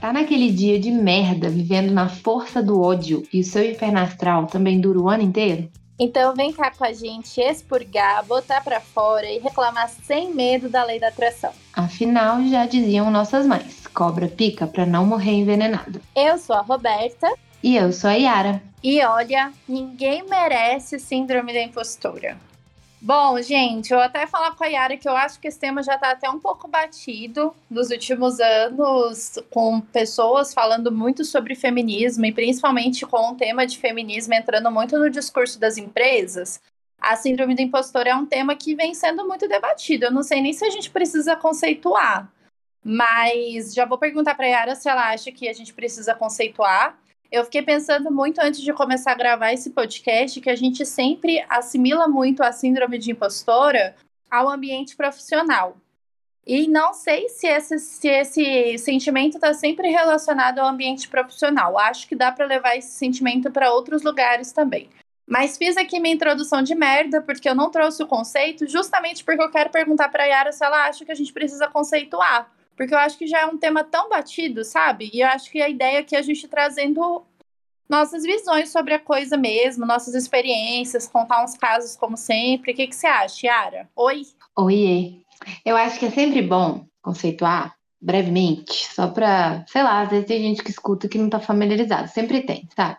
Tá naquele dia de merda, vivendo na força do ódio e o seu inferno astral também dura o ano inteiro? Então vem cá com a gente expurgar, botar para fora e reclamar sem medo da lei da atração. Afinal, já diziam nossas mães, cobra pica para não morrer envenenada. Eu sou a Roberta. E eu sou a Yara. E olha, ninguém merece síndrome da impostora. Bom, gente, eu até falar com a Yara que eu acho que esse tema já está até um pouco batido nos últimos anos, com pessoas falando muito sobre feminismo e principalmente com o tema de feminismo entrando muito no discurso das empresas. A síndrome do impostor é um tema que vem sendo muito debatido. Eu não sei nem se a gente precisa conceituar, mas já vou perguntar para a Yara se ela acha que a gente precisa conceituar eu fiquei pensando muito antes de começar a gravar esse podcast que a gente sempre assimila muito a síndrome de impostora ao ambiente profissional. E não sei se esse, se esse sentimento está sempre relacionado ao ambiente profissional. Acho que dá para levar esse sentimento para outros lugares também. Mas fiz aqui minha introdução de merda, porque eu não trouxe o conceito, justamente porque eu quero perguntar para a Yara se ela acha que a gente precisa conceituar porque eu acho que já é um tema tão batido, sabe? E eu acho que a ideia é que a gente trazendo nossas visões sobre a coisa mesmo, nossas experiências, contar uns casos como sempre. O que, que você acha, Yara? Oi? Oi. Eu acho que é sempre bom conceituar brevemente, só para, sei lá, às vezes tem gente que escuta que não tá familiarizado, sempre tem, sabe?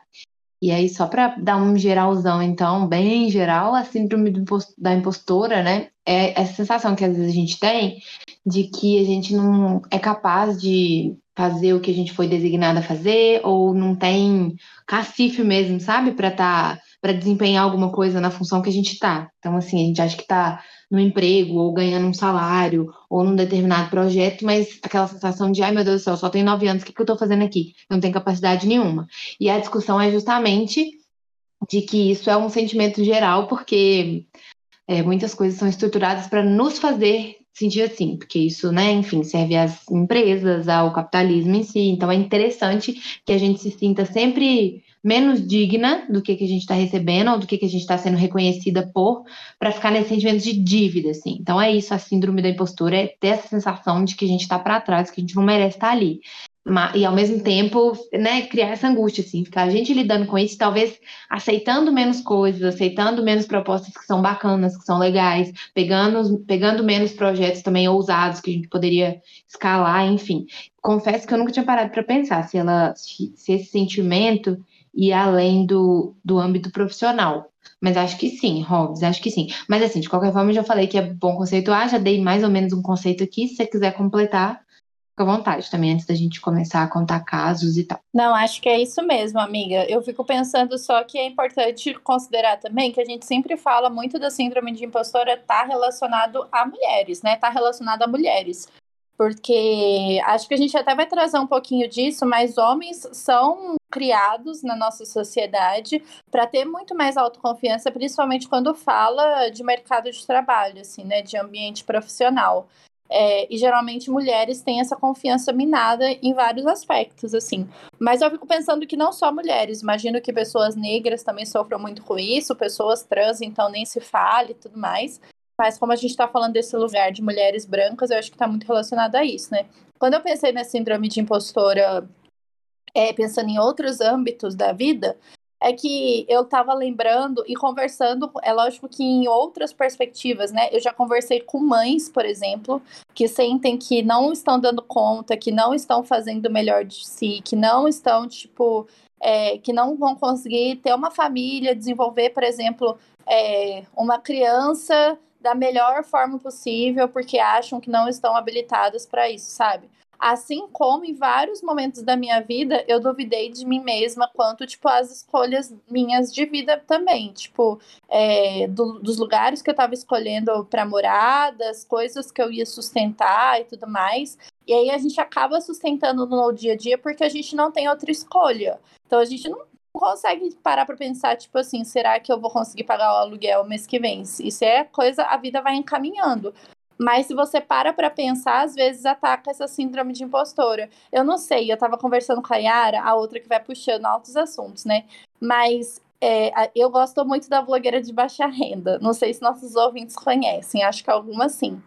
E aí, só para dar um geralzão, então, bem geral, a síndrome da impostora, né? É essa sensação que às vezes a gente tem de que a gente não é capaz de fazer o que a gente foi designado a fazer, ou não tem cacife mesmo, sabe? Para tá, para desempenhar alguma coisa na função que a gente tá. Então, assim, a gente acha que tá no emprego, ou ganhando um salário, ou num determinado projeto, mas aquela sensação de, ai meu Deus do céu, só tenho nove anos, o que, que eu estou fazendo aqui? Eu não tenho capacidade nenhuma. E a discussão é justamente de que isso é um sentimento geral, porque é, muitas coisas são estruturadas para nos fazer sentir assim, porque isso, né, enfim, serve às empresas, ao capitalismo em si. Então é interessante que a gente se sinta sempre menos digna do que, que a gente está recebendo ou do que, que a gente está sendo reconhecida por, para ficar nesse sentimento de dívida, assim. Então é isso, a síndrome da impostura é ter essa sensação de que a gente está para trás, que a gente não merece estar tá ali. E ao mesmo tempo, né, criar essa angústia, assim, ficar a gente lidando com isso, talvez aceitando menos coisas, aceitando menos propostas que são bacanas, que são legais, pegando, pegando menos projetos também ousados que a gente poderia escalar, enfim. Confesso que eu nunca tinha parado para pensar se ela, se esse sentimento e além do, do âmbito profissional. Mas acho que sim, Hobbes, acho que sim. Mas assim, de qualquer forma, eu já falei que é bom conceituar, já dei mais ou menos um conceito aqui. Se você quiser completar, fica à vontade também, antes da gente começar a contar casos e tal. Não, acho que é isso mesmo, amiga. Eu fico pensando só que é importante considerar também que a gente sempre fala muito da síndrome de impostora tá relacionado a mulheres, né? Tá relacionado a mulheres porque acho que a gente até vai trazer um pouquinho disso, mas homens são criados na nossa sociedade para ter muito mais autoconfiança, principalmente quando fala de mercado de trabalho, assim, né, de ambiente profissional. É, e geralmente mulheres têm essa confiança minada em vários aspectos, assim. Mas eu fico pensando que não só mulheres, imagino que pessoas negras também sofram muito com isso, pessoas trans, então nem se fale e tudo mais. Mas como a gente está falando desse lugar de mulheres brancas, eu acho que está muito relacionado a isso, né? Quando eu pensei na síndrome de impostora, é, pensando em outros âmbitos da vida, é que eu estava lembrando e conversando, é lógico que em outras perspectivas, né? Eu já conversei com mães, por exemplo, que sentem que não estão dando conta, que não estão fazendo o melhor de si, que não estão, tipo, é, que não vão conseguir ter uma família, desenvolver, por exemplo, é, uma criança da melhor forma possível, porque acham que não estão habilitadas para isso, sabe? Assim como em vários momentos da minha vida, eu duvidei de mim mesma quanto, tipo, as escolhas minhas de vida também. Tipo, é, do, dos lugares que eu estava escolhendo para morar, das coisas que eu ia sustentar e tudo mais. E aí a gente acaba sustentando no dia a dia porque a gente não tem outra escolha. Então a gente não consegue parar para pensar, tipo assim, será que eu vou conseguir pagar o aluguel mês que vem? Isso é coisa, a vida vai encaminhando. Mas se você para para pensar, às vezes ataca essa síndrome de impostora. Eu não sei, eu tava conversando com a Yara, a outra que vai puxando altos assuntos, né? Mas é, eu gosto muito da blogueira de baixa renda. Não sei se nossos ouvintes conhecem, acho que algumas sim.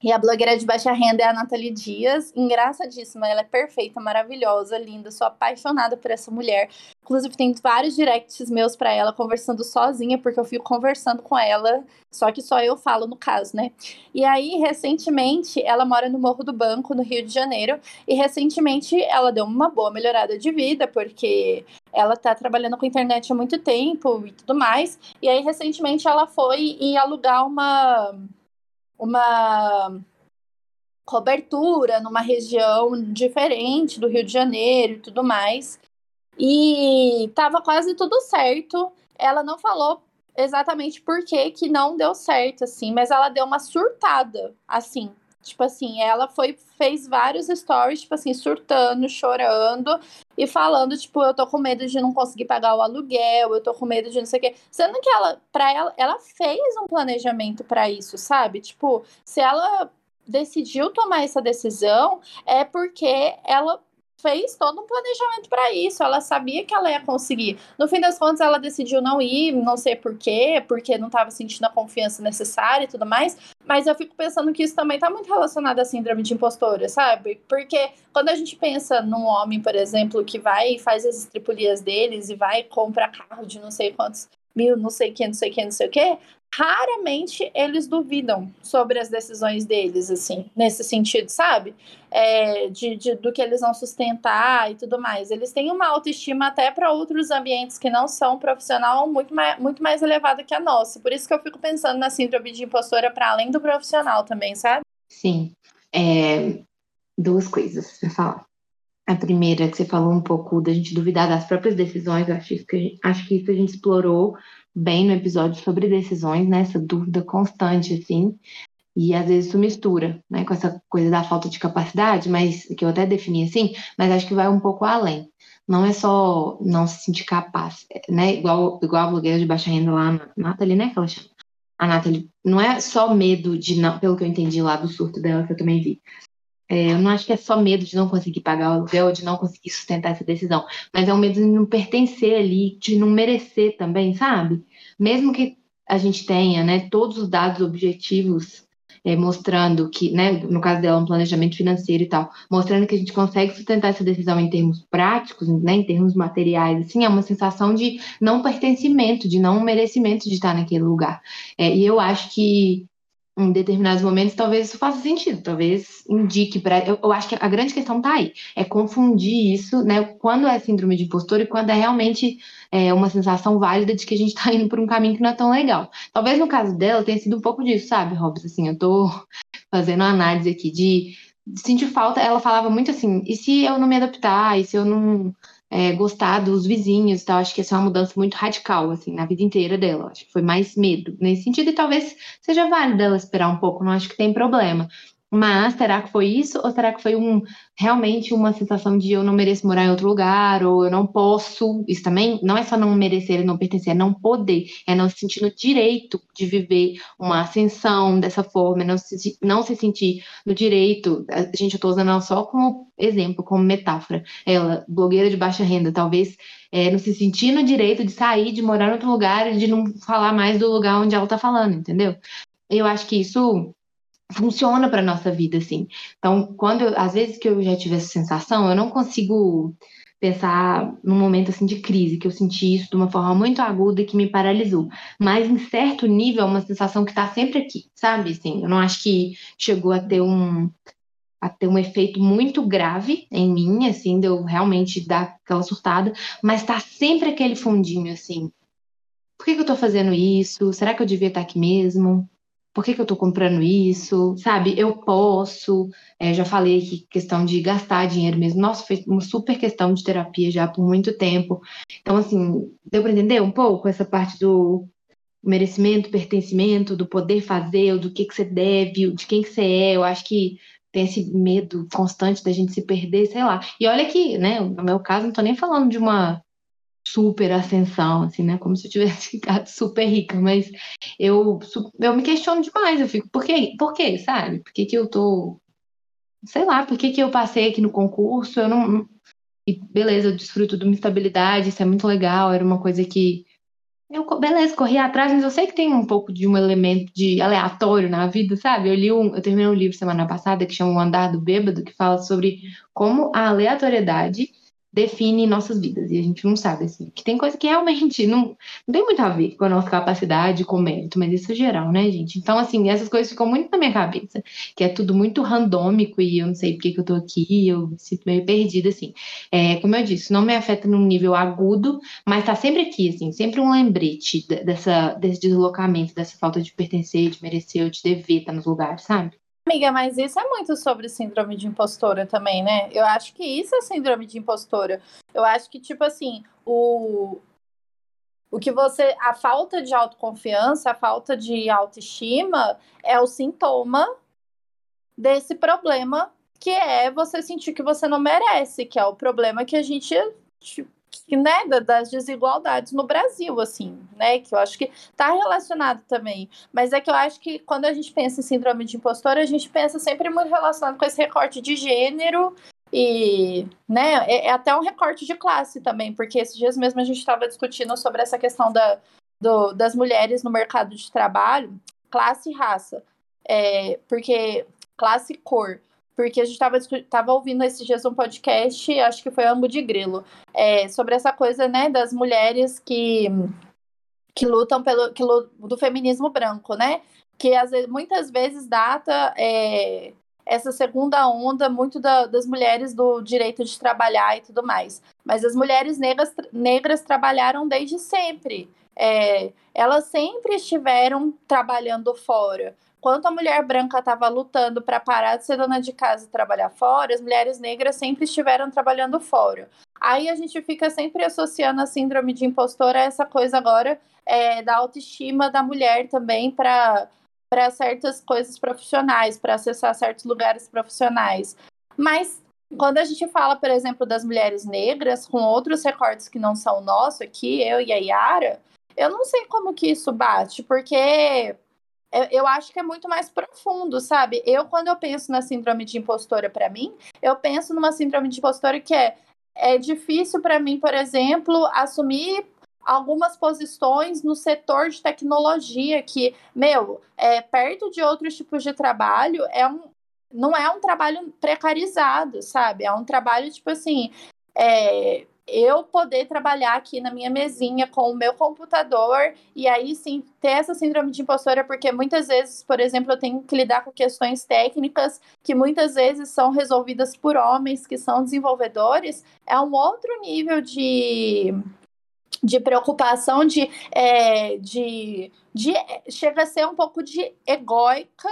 E a blogueira de baixa renda é a Nathalie Dias, engraçadíssima, ela é perfeita, maravilhosa, linda, sou apaixonada por essa mulher. Inclusive, tem vários directs meus para ela, conversando sozinha, porque eu fico conversando com ela, só que só eu falo no caso, né? E aí, recentemente, ela mora no Morro do Banco, no Rio de Janeiro, e recentemente ela deu uma boa melhorada de vida, porque ela tá trabalhando com internet há muito tempo e tudo mais. E aí, recentemente, ela foi e alugar uma uma cobertura numa região diferente do Rio de Janeiro e tudo mais. E tava quase tudo certo. Ela não falou exatamente por que que não deu certo, assim, mas ela deu uma surtada, assim. Tipo assim, ela foi, fez vários stories, tipo assim, surtando, chorando e falando, tipo, eu tô com medo de não conseguir pagar o aluguel, eu tô com medo de não sei o quê. Sendo que ela, pra ela, ela fez um planejamento para isso, sabe? Tipo, se ela decidiu tomar essa decisão, é porque ela fez todo um planejamento para isso. Ela sabia que ela ia conseguir. No fim das contas, ela decidiu não ir, não sei porquê, porque não estava sentindo a confiança necessária e tudo mais. Mas eu fico pensando que isso também está muito relacionado à síndrome de impostora, sabe? Porque quando a gente pensa num homem, por exemplo, que vai e faz as estripulias deles e vai comprar carro de não sei quantos mil, não sei o que, não sei o que, não sei o que, raramente eles duvidam sobre as decisões deles, assim, nesse sentido, sabe? É, de, de, do que eles vão sustentar e tudo mais. Eles têm uma autoestima até para outros ambientes que não são profissional muito mais, muito mais elevada que a nossa. Por isso que eu fico pensando na síndrome de impostora para além do profissional também, sabe? Sim. É, duas coisas para falar. A primeira, que você falou um pouco da gente duvidar das próprias decisões, acho que, acho que isso a gente explorou bem no episódio sobre decisões, né? Essa dúvida constante, assim. E às vezes isso mistura, né, com essa coisa da falta de capacidade, mas que eu até defini assim, mas acho que vai um pouco além. Não é só não se sentir capaz, né? Igual, igual a blogueira de baixa renda lá, a Nathalie, né? Que ela chama. A Nathalie, não é só medo de não, pelo que eu entendi lá do surto dela, que eu também vi. É, eu não acho que é só medo de não conseguir pagar o aluguel, de não conseguir sustentar essa decisão, mas é um medo de não pertencer ali, de não merecer também, sabe? Mesmo que a gente tenha né, todos os dados objetivos é, mostrando que, né, no caso dela, um planejamento financeiro e tal, mostrando que a gente consegue sustentar essa decisão em termos práticos, né, em termos materiais, assim, é uma sensação de não pertencimento, de não merecimento de estar naquele lugar. É, e eu acho que em determinados momentos, talvez isso faça sentido, talvez indique para. Eu, eu, acho que a grande questão está aí, é confundir isso, né? Quando é síndrome de impostor e quando é realmente é, uma sensação válida de que a gente está indo por um caminho que não é tão legal. Talvez no caso dela tenha sido um pouco disso, sabe, Robson? Assim, eu estou fazendo uma análise aqui de sentir falta. Ela falava muito assim: e se eu não me adaptar? E se eu não é, gostar dos vizinhos e tal. Acho que essa é uma mudança muito radical, assim, na vida inteira dela. Acho que foi mais medo nesse sentido, e talvez seja válido ela esperar um pouco, não acho que tem problema. Mas será que foi isso? Ou será que foi um realmente uma sensação de eu não mereço morar em outro lugar, ou eu não posso? Isso também não é só não merecer, não pertencer, é não poder, é não se sentir no direito de viver uma ascensão dessa forma, é não se, não se sentir no direito. Gente, eu estou usando ela só como exemplo, como metáfora. Ela, blogueira de baixa renda, talvez é, não se sentir no direito de sair, de morar em outro lugar e de não falar mais do lugar onde ela está falando, entendeu? Eu acho que isso funciona para nossa vida, assim. Então, quando eu, às vezes que eu já tive essa sensação, eu não consigo pensar num momento assim de crise, que eu senti isso de uma forma muito aguda e que me paralisou. Mas em certo nível é uma sensação que está sempre aqui, sabe? Assim, eu não acho que chegou a ter um a ter um efeito muito grave em mim, assim, de eu realmente dar aquela surtada, mas tá sempre aquele fundinho assim. Por que, que eu tô fazendo isso? Será que eu devia estar aqui mesmo? Por que, que eu estou comprando isso, sabe? Eu posso, é, já falei aqui questão de gastar dinheiro mesmo. Nossa, foi uma super questão de terapia já por muito tempo. Então, assim, deu para entender um pouco essa parte do merecimento, pertencimento, do poder fazer, do que, que você deve, de quem que você é. Eu acho que tem esse medo constante da gente se perder, sei lá. E olha que, né, no meu caso, não estou nem falando de uma super ascensão, assim, né? Como se eu tivesse ficado super rica, mas eu, eu me questiono demais, eu fico, por quê? Por quê, sabe? Por que, que eu tô. Sei lá, por que, que eu passei aqui no concurso? Eu não. E beleza, eu desfruto de uma estabilidade, isso é muito legal, era uma coisa que Eu, beleza, corri atrás, mas eu sei que tem um pouco de um elemento de aleatório na vida, sabe? Eu li um, eu terminei um livro semana passada que chama O Andar do Bêbado, que fala sobre como a aleatoriedade define nossas vidas. E a gente não sabe, assim, que tem coisa que realmente não, não tem muito a ver com a nossa capacidade, com mérito, mas isso é geral, né, gente? Então, assim, essas coisas ficam muito na minha cabeça, que é tudo muito randômico e eu não sei por que, eu tô aqui, eu me sinto meio perdida, assim. É, como eu disse, não me afeta num nível agudo, mas tá sempre aqui, assim, sempre um lembrete dessa, desse deslocamento, dessa falta de pertencer, de merecer, de dever estar nos lugares, sabe? Amiga, mas isso é muito sobre síndrome de impostora também, né? Eu acho que isso é síndrome de impostora. Eu acho que, tipo assim, o, o que você. A falta de autoconfiança, a falta de autoestima é o sintoma desse problema que é você sentir que você não merece, que é o problema que a gente tipo, né, das desigualdades no Brasil, assim, né, que eu acho que está relacionado também. Mas é que eu acho que quando a gente pensa em síndrome de impostor, a gente pensa sempre muito relacionado com esse recorte de gênero e, né, é, é até um recorte de classe também, porque esses dias mesmo a gente estava discutindo sobre essa questão da, do, das mulheres no mercado de trabalho, classe e raça, é, porque classe e cor porque a gente estava ouvindo esses dias um podcast, acho que foi Ambo de Grilo, é, sobre essa coisa, né, das mulheres que, que lutam pelo que, do feminismo branco, né? Que às muitas vezes data é, essa segunda onda muito da, das mulheres do direito de trabalhar e tudo mais. Mas as mulheres negras, negras trabalharam desde sempre. É, elas sempre estiveram trabalhando fora. Enquanto a mulher branca estava lutando para parar de ser dona de casa e trabalhar fora, as mulheres negras sempre estiveram trabalhando fora. Aí a gente fica sempre associando a síndrome de impostora a essa coisa agora é, da autoestima da mulher também para para certas coisas profissionais, para acessar certos lugares profissionais. Mas quando a gente fala, por exemplo, das mulheres negras, com outros recortes que não são nossos aqui, eu e a Yara, eu não sei como que isso bate, porque eu acho que é muito mais profundo, sabe? Eu, quando eu penso na síndrome de impostora para mim, eu penso numa síndrome de impostora que é, é difícil para mim, por exemplo, assumir algumas posições no setor de tecnologia que, meu, é, perto de outros tipos de trabalho, é um, não é um trabalho precarizado, sabe? É um trabalho, tipo assim, é, eu poder trabalhar aqui na minha mesinha com o meu computador e aí sim ter essa síndrome de impostora, porque muitas vezes, por exemplo, eu tenho que lidar com questões técnicas que muitas vezes são resolvidas por homens que são desenvolvedores, é um outro nível de, de preocupação, de, é, de, de chega a ser um pouco de egóica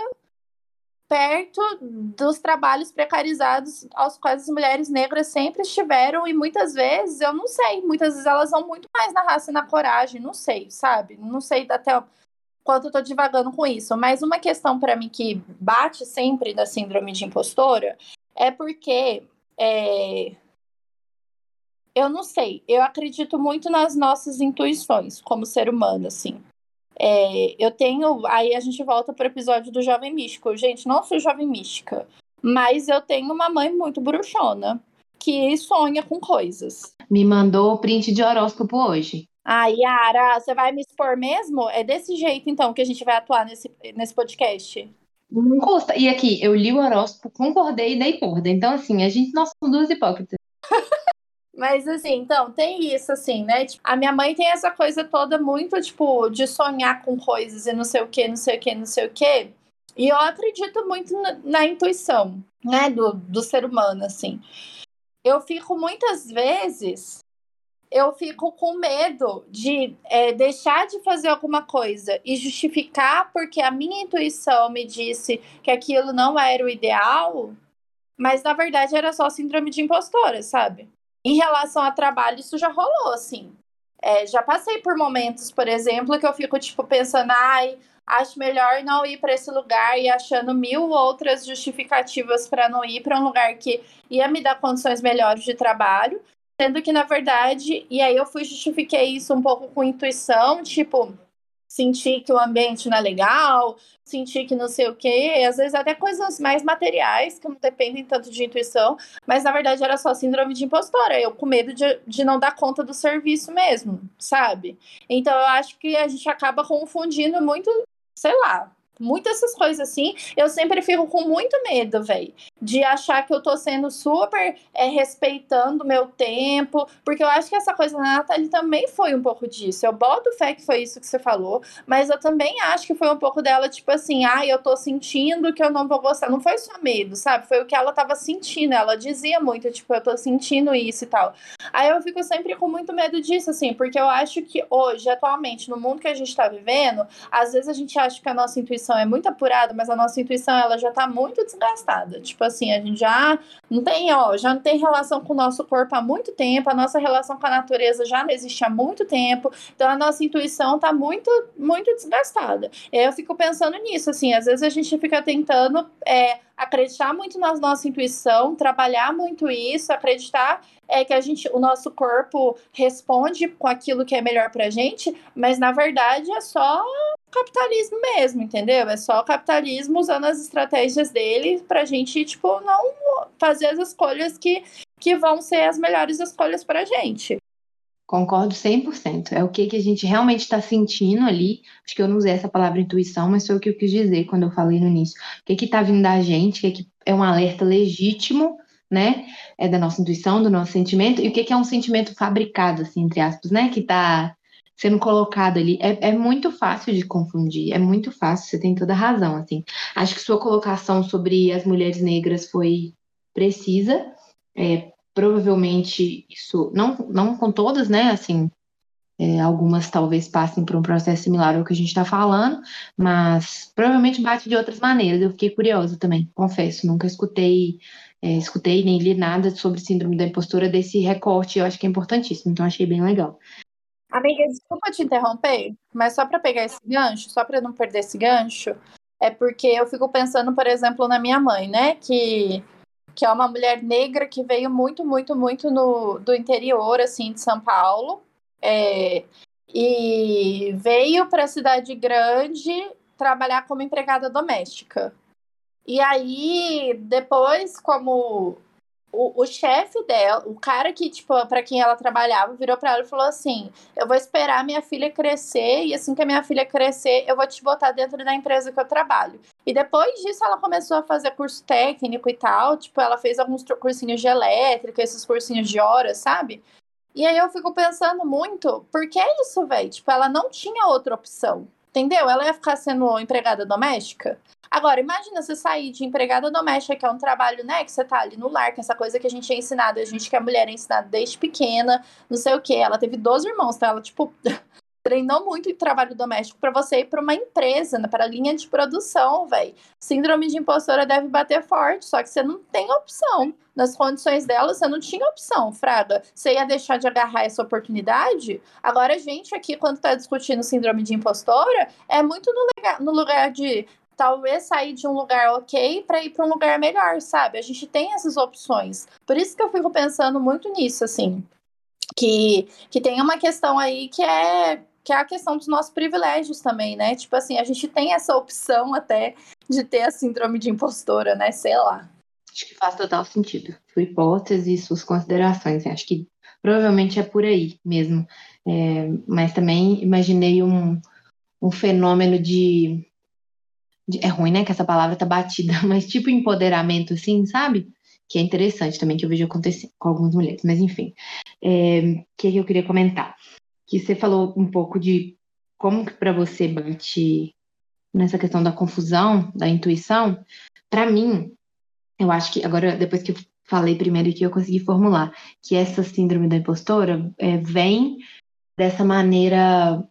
perto dos trabalhos precarizados aos quais as mulheres negras sempre estiveram e muitas vezes, eu não sei, muitas vezes elas vão muito mais na raça e na coragem, não sei, sabe? Não sei até quanto eu tô divagando com isso, mas uma questão para mim que bate sempre da síndrome de impostora é porque é... eu não sei, eu acredito muito nas nossas intuições como ser humano, assim. É, eu tenho. Aí a gente volta para o episódio do Jovem Místico. Gente, não sou jovem mística, mas eu tenho uma mãe muito bruxona que sonha com coisas. Me mandou o print de horóscopo hoje. Ah, Yara, você vai me expor mesmo? É desse jeito, então, que a gente vai atuar nesse, nesse podcast? Não custa. E aqui, eu li o horóscopo, concordei e dei corda. Então, assim, a gente, nós somos duas hipócritas. Mas assim, então, tem isso, assim, né? Tipo, a minha mãe tem essa coisa toda muito, tipo, de sonhar com coisas e não sei o que, não sei o que, não sei o que. E eu acredito muito na, na intuição, né, do, do ser humano, assim. Eu fico muitas vezes eu fico com medo de é, deixar de fazer alguma coisa e justificar porque a minha intuição me disse que aquilo não era o ideal, mas na verdade era só síndrome de impostora, sabe? Em relação a trabalho, isso já rolou, assim. É, já passei por momentos, por exemplo, que eu fico, tipo, pensando, ai, acho melhor não ir para esse lugar e achando mil outras justificativas para não ir para um lugar que ia me dar condições melhores de trabalho, sendo que, na verdade, e aí eu fui justifiquei isso um pouco com intuição, tipo, sentir que o ambiente não é legal, sentir que não sei o quê, às vezes até coisas mais materiais que não dependem tanto de intuição, mas na verdade era só síndrome de impostora, eu com medo de, de não dar conta do serviço mesmo, sabe? Então eu acho que a gente acaba confundindo muito, sei lá, Muitas essas coisas assim, eu sempre fico com muito medo, velho, de achar que eu tô sendo super é, respeitando meu tempo, porque eu acho que essa coisa da Nathalie também foi um pouco disso. Eu boto fé que foi isso que você falou, mas eu também acho que foi um pouco dela, tipo assim, ah, eu tô sentindo que eu não vou gostar. Não foi só medo, sabe? Foi o que ela tava sentindo. Ela dizia muito, tipo, eu tô sentindo isso e tal. Aí eu fico sempre com muito medo disso, assim, porque eu acho que hoje, atualmente, no mundo que a gente tá vivendo, às vezes a gente acha que a nossa intuição intuição é muito apurada, mas a nossa intuição ela já tá muito desgastada. Tipo assim, a gente já não tem, ó, já não tem relação com o nosso corpo há muito tempo, a nossa relação com a natureza já não existe há muito tempo. Então a nossa intuição tá muito, muito desgastada. Eu fico pensando nisso, assim, às vezes a gente fica tentando é, acreditar muito na nossa intuição, trabalhar muito isso, acreditar é que a gente, o nosso corpo responde com aquilo que é melhor pra gente, mas na verdade é só capitalismo mesmo, entendeu? É só o capitalismo usando as estratégias dele pra gente, tipo, não fazer as escolhas que, que vão ser as melhores escolhas pra gente. Concordo 100%. É o que, que a gente realmente está sentindo ali. Acho que eu não usei essa palavra intuição, mas foi o que eu quis dizer quando eu falei no início. O que está vindo da gente, o que, que é um alerta legítimo, né? É da nossa intuição, do nosso sentimento, e o que, que é um sentimento fabricado, assim, entre aspas, né? Que está sendo colocado ali. É, é muito fácil de confundir, é muito fácil, você tem toda a razão, assim. Acho que sua colocação sobre as mulheres negras foi precisa. É, provavelmente isso, não, não com todas, né? Assim, é, algumas talvez passem por um processo similar ao que a gente está falando, mas provavelmente bate de outras maneiras. Eu fiquei curiosa também, confesso, nunca escutei, é, escutei nem li nada sobre síndrome da impostura desse recorte, eu acho que é importantíssimo, então achei bem legal. Amiga, desculpa te interromper, mas só para pegar esse gancho, só para não perder esse gancho, é porque eu fico pensando, por exemplo, na minha mãe, né? Que que é uma mulher negra que veio muito, muito, muito no, do interior, assim, de São Paulo. É, e veio para a cidade grande trabalhar como empregada doméstica. E aí, depois, como o, o chefe dela, o cara que, tipo, para quem ela trabalhava, virou para ela e falou assim: Eu vou esperar minha filha crescer, e assim que a minha filha crescer, eu vou te botar dentro da empresa que eu trabalho. E depois disso, ela começou a fazer curso técnico e tal. Tipo, ela fez alguns cursinhos de elétrica, esses cursinhos de horas, sabe? E aí eu fico pensando muito, por que isso, velho? Tipo, ela não tinha outra opção. Entendeu? Ela ia ficar sendo empregada doméstica. Agora, imagina você sair de empregada doméstica, que é um trabalho, né, que você tá ali no lar, que é essa coisa que a gente é ensinado, a gente que a mulher é ensinada desde pequena, não sei o quê. Ela teve 12 irmãos, então ela, tipo, treinou muito em trabalho doméstico para você ir para uma empresa, né, para a linha de produção, velho. Síndrome de impostora deve bater forte, só que você não tem opção. Nas condições dela, você não tinha opção, Fraga. Você ia deixar de agarrar essa oportunidade? Agora, a gente aqui, quando está discutindo síndrome de impostora, é muito no lugar, no lugar de talvez sair de um lugar ok para ir para um lugar melhor, sabe? A gente tem essas opções. Por isso que eu fico pensando muito nisso, assim. Que, que tem uma questão aí que é que é a questão dos nossos privilégios também, né? Tipo assim, a gente tem essa opção até de ter a síndrome de impostora, né? Sei lá. Acho que faz total sentido. Sua hipótese e suas considerações. Acho que provavelmente é por aí mesmo. É, mas também imaginei um, um fenômeno de é ruim, né, que essa palavra tá batida, mas tipo empoderamento, assim, sabe? Que é interessante também, que eu vejo acontecer com algumas mulheres, mas enfim. O é, que, que eu queria comentar? Que você falou um pouco de como que para você bate nessa questão da confusão, da intuição. Para mim, eu acho que, agora, depois que eu falei primeiro que eu consegui formular, que essa síndrome da impostora é, vem dessa maneira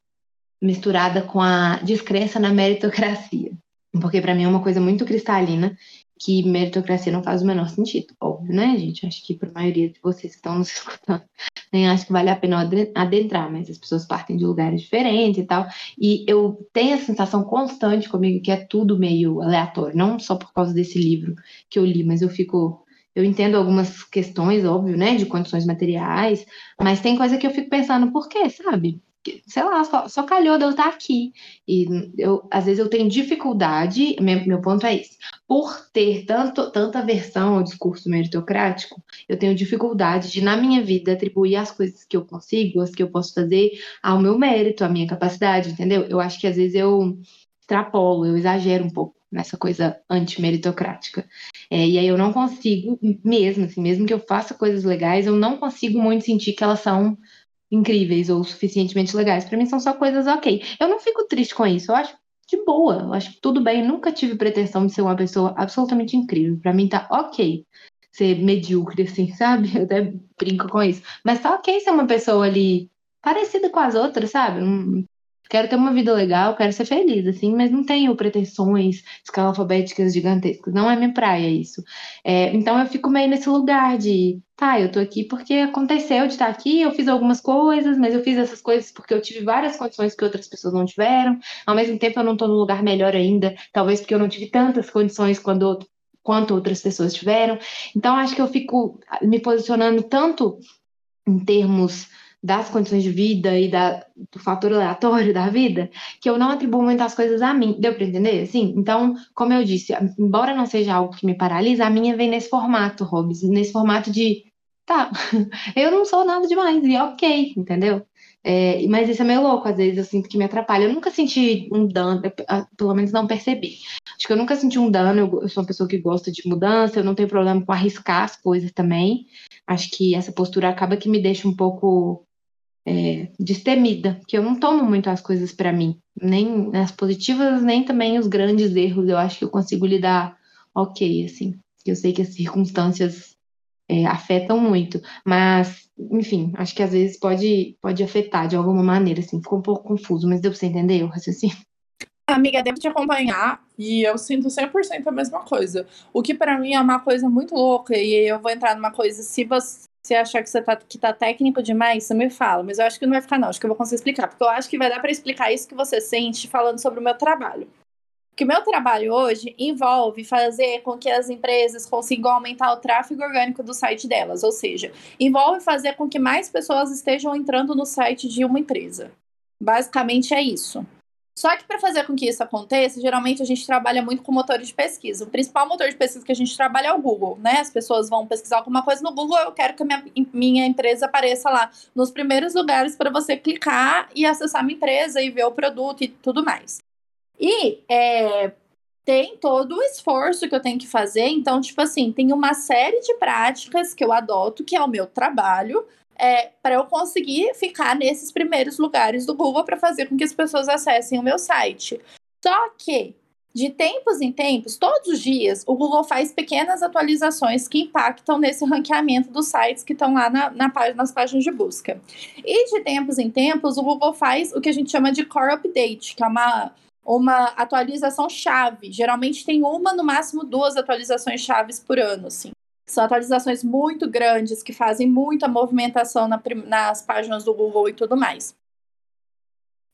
misturada com a descrença na meritocracia. Porque para mim é uma coisa muito cristalina que meritocracia não faz o menor sentido. Óbvio, né, gente? Acho que para a maioria de vocês que estão nos escutando, nem acho que vale a pena adentrar, mas as pessoas partem de lugares diferentes e tal. E eu tenho a sensação constante comigo que é tudo meio aleatório, não só por causa desse livro que eu li, mas eu fico. Eu entendo algumas questões, óbvio, né, de condições materiais, mas tem coisa que eu fico pensando, por quê, sabe? Sei lá, só, só calhou de eu estar aqui. E eu, às vezes eu tenho dificuldade, meu, meu ponto é esse, por ter tanto, tanta aversão ao discurso meritocrático, eu tenho dificuldade de, na minha vida, atribuir as coisas que eu consigo, as que eu posso fazer, ao meu mérito, à minha capacidade, entendeu? Eu acho que às vezes eu extrapolo, eu exagero um pouco nessa coisa antimeritocrática. É, e aí eu não consigo, mesmo assim, mesmo que eu faça coisas legais, eu não consigo muito sentir que elas são incríveis ou suficientemente legais. Para mim são só coisas ok. Eu não fico triste com isso, eu acho de boa, eu acho tudo bem. Eu nunca tive pretensão de ser uma pessoa absolutamente incrível. Para mim tá ok ser medíocre, assim, sabe? Eu até brinco com isso. Mas tá ok ser uma pessoa ali parecida com as outras, sabe? Quero ter uma vida legal, quero ser feliz, assim, mas não tenho pretensões escalafobéticas gigantescas. Não é minha praia isso. É, então eu fico meio nesse lugar de, tá, eu tô aqui porque aconteceu de estar aqui, eu fiz algumas coisas, mas eu fiz essas coisas porque eu tive várias condições que outras pessoas não tiveram. Ao mesmo tempo eu não tô no lugar melhor ainda, talvez porque eu não tive tantas condições quando quanto outras pessoas tiveram. Então acho que eu fico me posicionando tanto em termos das condições de vida e da, do fator aleatório da vida, que eu não atribuo muitas coisas a mim. Deu para entender? Assim, então, como eu disse, embora não seja algo que me paralisa, a minha vem nesse formato, Robes, nesse formato de, tá, eu não sou nada demais, e ok, entendeu? É, mas isso é meio louco, às vezes eu sinto que me atrapalha. Eu nunca senti um dano, pelo menos não percebi. Acho que eu nunca senti um dano, eu, eu sou uma pessoa que gosta de mudança, eu não tenho problema com arriscar as coisas também. Acho que essa postura acaba que me deixa um pouco é, destemida, que eu não tomo muito as coisas para mim, nem as positivas, nem também os grandes erros. Eu acho que eu consigo lidar ok, assim. Eu sei que as circunstâncias é, afetam muito, mas, enfim, acho que às vezes pode, pode afetar de alguma maneira, assim. Ficou um pouco confuso, mas deu pra você entender o raciocínio? Amiga, devo te acompanhar e eu sinto 100% a mesma coisa. O que para mim é uma coisa muito louca e eu vou entrar numa coisa, se você se achar que você tá, que tá técnico demais, você me fala. Mas eu acho que não vai ficar, não. Acho que eu vou conseguir explicar. Porque eu acho que vai dar para explicar isso que você sente falando sobre o meu trabalho. Que o meu trabalho hoje envolve fazer com que as empresas consigam aumentar o tráfego orgânico do site delas. Ou seja, envolve fazer com que mais pessoas estejam entrando no site de uma empresa. Basicamente é isso. Só que para fazer com que isso aconteça, geralmente a gente trabalha muito com motores de pesquisa. O principal motor de pesquisa que a gente trabalha é o Google, né? As pessoas vão pesquisar alguma coisa no Google, eu quero que a minha, minha empresa apareça lá nos primeiros lugares para você clicar e acessar minha empresa e ver o produto e tudo mais. E é, tem todo o esforço que eu tenho que fazer. Então, tipo assim, tem uma série de práticas que eu adoto, que é o meu trabalho, é, para eu conseguir ficar nesses primeiros lugares do Google para fazer com que as pessoas acessem o meu site. Só que, de tempos em tempos, todos os dias, o Google faz pequenas atualizações que impactam nesse ranqueamento dos sites que estão lá na, na, nas páginas de busca. E de tempos em tempos, o Google faz o que a gente chama de Core Update, que é uma, uma atualização chave. Geralmente tem uma, no máximo duas atualizações chaves por ano, assim. São atualizações muito grandes que fazem muita movimentação na, nas páginas do Google e tudo mais.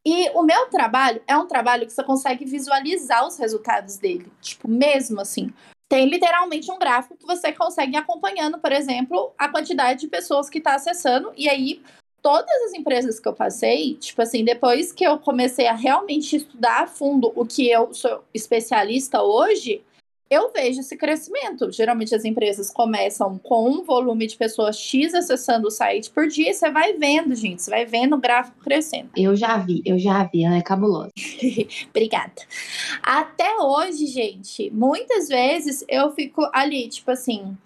E o meu trabalho é um trabalho que você consegue visualizar os resultados dele. Tipo, mesmo assim. Tem literalmente um gráfico que você consegue acompanhando, por exemplo, a quantidade de pessoas que está acessando. E aí, todas as empresas que eu passei, tipo assim, depois que eu comecei a realmente estudar a fundo o que eu sou especialista hoje, eu vejo esse crescimento. Geralmente as empresas começam com um volume de pessoas X acessando o site por dia, você vai vendo, gente, você vai vendo o gráfico crescendo. Eu já vi, eu já vi, ela é cabulosa. Obrigada. Até hoje, gente, muitas vezes eu fico ali, tipo assim,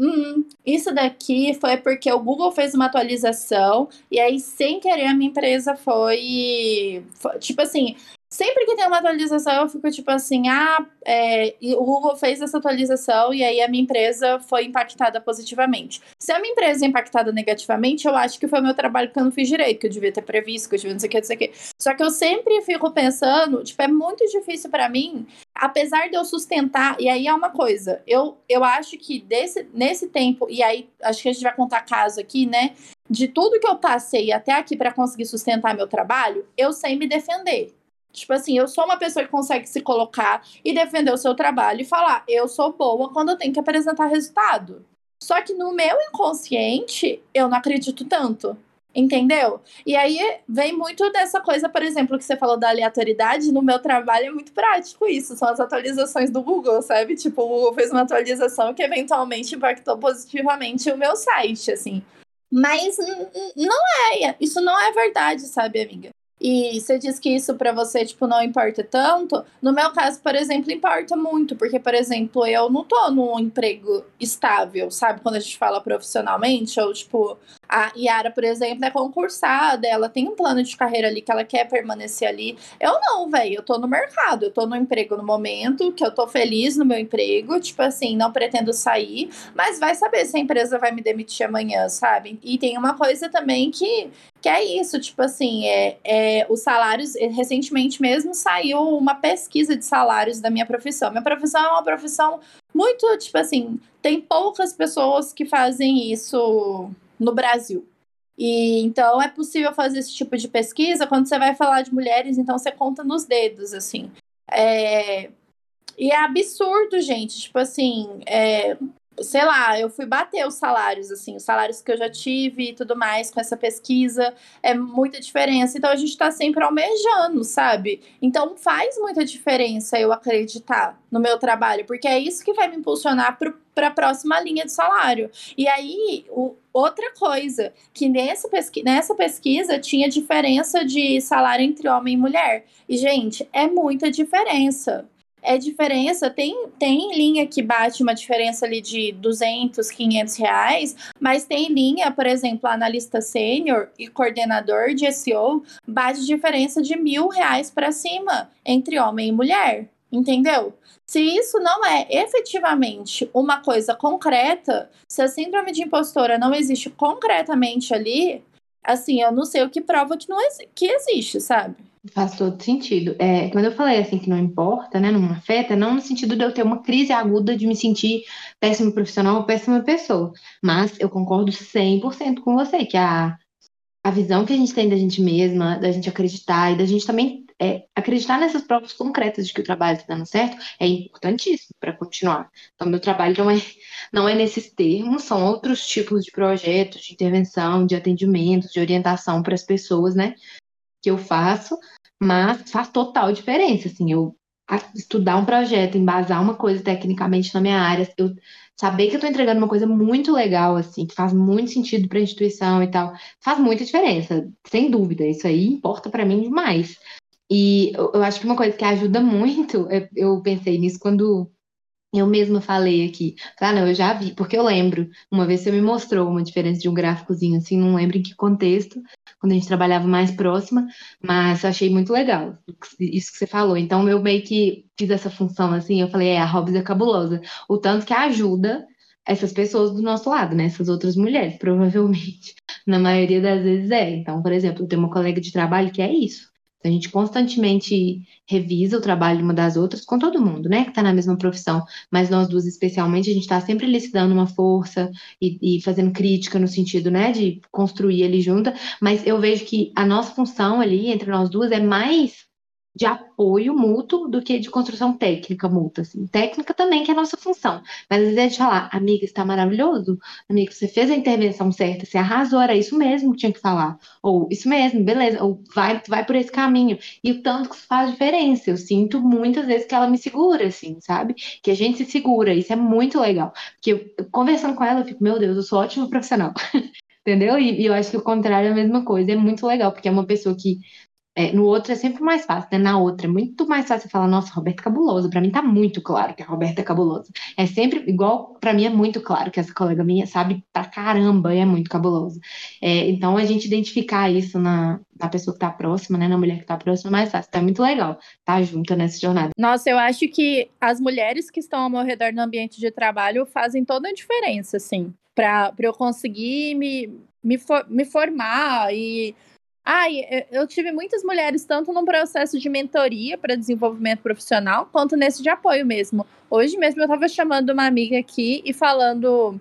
Hum, isso daqui foi porque o Google fez uma atualização e aí, sem querer, a minha empresa foi, foi tipo assim, Sempre que tem uma atualização, eu fico tipo assim, ah, é, o Google fez essa atualização e aí a minha empresa foi impactada positivamente. Se a minha empresa é impactada negativamente, eu acho que foi o meu trabalho que eu não fiz direito, que eu devia ter previsto, que eu devia não sei o que, não sei o que. Só que eu sempre fico pensando, tipo, é muito difícil para mim, apesar de eu sustentar, e aí é uma coisa, eu, eu acho que desse, nesse tempo, e aí acho que a gente vai contar caso aqui, né? De tudo que eu passei até aqui para conseguir sustentar meu trabalho, eu sei me defender. Tipo assim, eu sou uma pessoa que consegue se colocar e defender o seu trabalho e falar, eu sou boa quando eu tenho que apresentar resultado. Só que no meu inconsciente, eu não acredito tanto. Entendeu? E aí vem muito dessa coisa, por exemplo, que você falou da aleatoriedade. No meu trabalho é muito prático isso. São as atualizações do Google, sabe? Tipo, o Google fez uma atualização que eventualmente impactou positivamente o meu site, assim. Mas não é, isso não é verdade, sabe, amiga? E você diz que isso para você, tipo, não importa tanto. No meu caso, por exemplo, importa muito, porque, por exemplo, eu não tô num emprego estável, sabe? Quando a gente fala profissionalmente, ou tipo, a Yara, por exemplo, é concursada, ela tem um plano de carreira ali que ela quer permanecer ali. Eu não, velho, eu tô no mercado, eu tô no emprego no momento, que eu tô feliz no meu emprego, tipo assim, não pretendo sair, mas vai saber se a empresa vai me demitir amanhã, sabe? E tem uma coisa também que que é isso, tipo assim, é, é, os salários, recentemente mesmo saiu uma pesquisa de salários da minha profissão. Minha profissão é uma profissão muito, tipo assim, tem poucas pessoas que fazem isso no Brasil. E então é possível fazer esse tipo de pesquisa. Quando você vai falar de mulheres, então você conta nos dedos, assim. É... E é absurdo, gente. Tipo assim, é sei lá, eu fui bater os salários, assim, os salários que eu já tive e tudo mais com essa pesquisa, é muita diferença. Então a gente tá sempre almejando, sabe? Então faz muita diferença eu acreditar no meu trabalho, porque é isso que vai me impulsionar para a próxima linha de salário. E aí, o, outra coisa, que nessa, pesqui nessa pesquisa tinha diferença de salário entre homem e mulher. E, gente, é muita diferença é diferença, tem, tem linha que bate uma diferença ali de 200, 500 reais, mas tem linha, por exemplo, analista sênior e coordenador de SEO, bate diferença de mil reais para cima entre homem e mulher, entendeu? Se isso não é efetivamente uma coisa concreta, se a síndrome de impostora não existe concretamente ali, assim, eu não sei o que prova que, não que existe, sabe? Faz todo sentido. É, quando eu falei assim que não importa, né, não afeta, não no sentido de eu ter uma crise aguda de me sentir péssimo profissional ou péssima pessoa, mas eu concordo 100% com você que a, a visão que a gente tem da gente mesma, da gente acreditar e da gente também é, acreditar nessas provas concretas de que o trabalho está dando certo é importantíssimo para continuar. Então, meu trabalho não é, não é nesses termos, são outros tipos de projetos, de intervenção, de atendimento, de orientação para as pessoas, né? Que eu faço, mas faz total diferença, assim, eu estudar um projeto, embasar uma coisa tecnicamente na minha área, eu saber que eu estou entregando uma coisa muito legal, assim, que faz muito sentido para a instituição e tal, faz muita diferença, sem dúvida, isso aí importa para mim demais. E eu, eu acho que uma coisa que ajuda muito, eu pensei nisso quando eu mesma falei aqui. Ah, não, eu já vi, porque eu lembro. Uma vez você me mostrou uma diferença de um gráficozinho, assim, não lembro em que contexto, quando a gente trabalhava mais próxima, mas eu achei muito legal isso que você falou. Então, eu meio que fiz essa função, assim, eu falei, é, a Hobbs é cabulosa. O tanto que ajuda essas pessoas do nosso lado, né? Essas outras mulheres, provavelmente. Na maioria das vezes é. Então, por exemplo, eu tenho uma colega de trabalho que é isso. A gente constantemente revisa o trabalho uma das outras, com todo mundo, né, que está na mesma profissão, mas nós duas especialmente, a gente está sempre elucidando uma força e, e, fazendo crítica no sentido, né, de construir ele junta, mas eu vejo que a nossa função ali, entre nós duas, é mais de apoio mútuo do que de construção técnica mútua. Assim. Técnica também, que é a nossa função. Mas às vezes a gente falar, amiga, está maravilhoso, amiga, você fez a intervenção certa, você arrasou, era isso mesmo que tinha que falar. Ou isso mesmo, beleza, ou vai, vai por esse caminho. E o tanto que isso faz diferença. Eu sinto muitas vezes que ela me segura, assim, sabe? Que a gente se segura, isso é muito legal. Porque eu, conversando com ela, eu fico, meu Deus, eu sou ótima profissional. Entendeu? E, e, eu acho que o contrário é a mesma coisa. É muito legal, porque é uma pessoa que é, no outro é sempre mais fácil, né? Na outra é muito mais fácil falar, nossa, Roberta é cabulosa. Para mim tá muito claro que a Roberta é cabulosa. É sempre igual, para mim é muito claro que essa colega minha sabe pra caramba e é muito cabulosa. É, então a gente identificar isso na, na pessoa que tá próxima, né? Na mulher que tá próxima, é mais fácil. Tá muito legal tá junto nessa jornada. Nossa, eu acho que as mulheres que estão ao meu redor no ambiente de trabalho fazem toda a diferença, assim. Pra eu conseguir me, me, for, me formar e Ai, eu tive muitas mulheres, tanto no processo de mentoria para desenvolvimento profissional, quanto nesse de apoio mesmo. Hoje mesmo eu estava chamando uma amiga aqui e falando: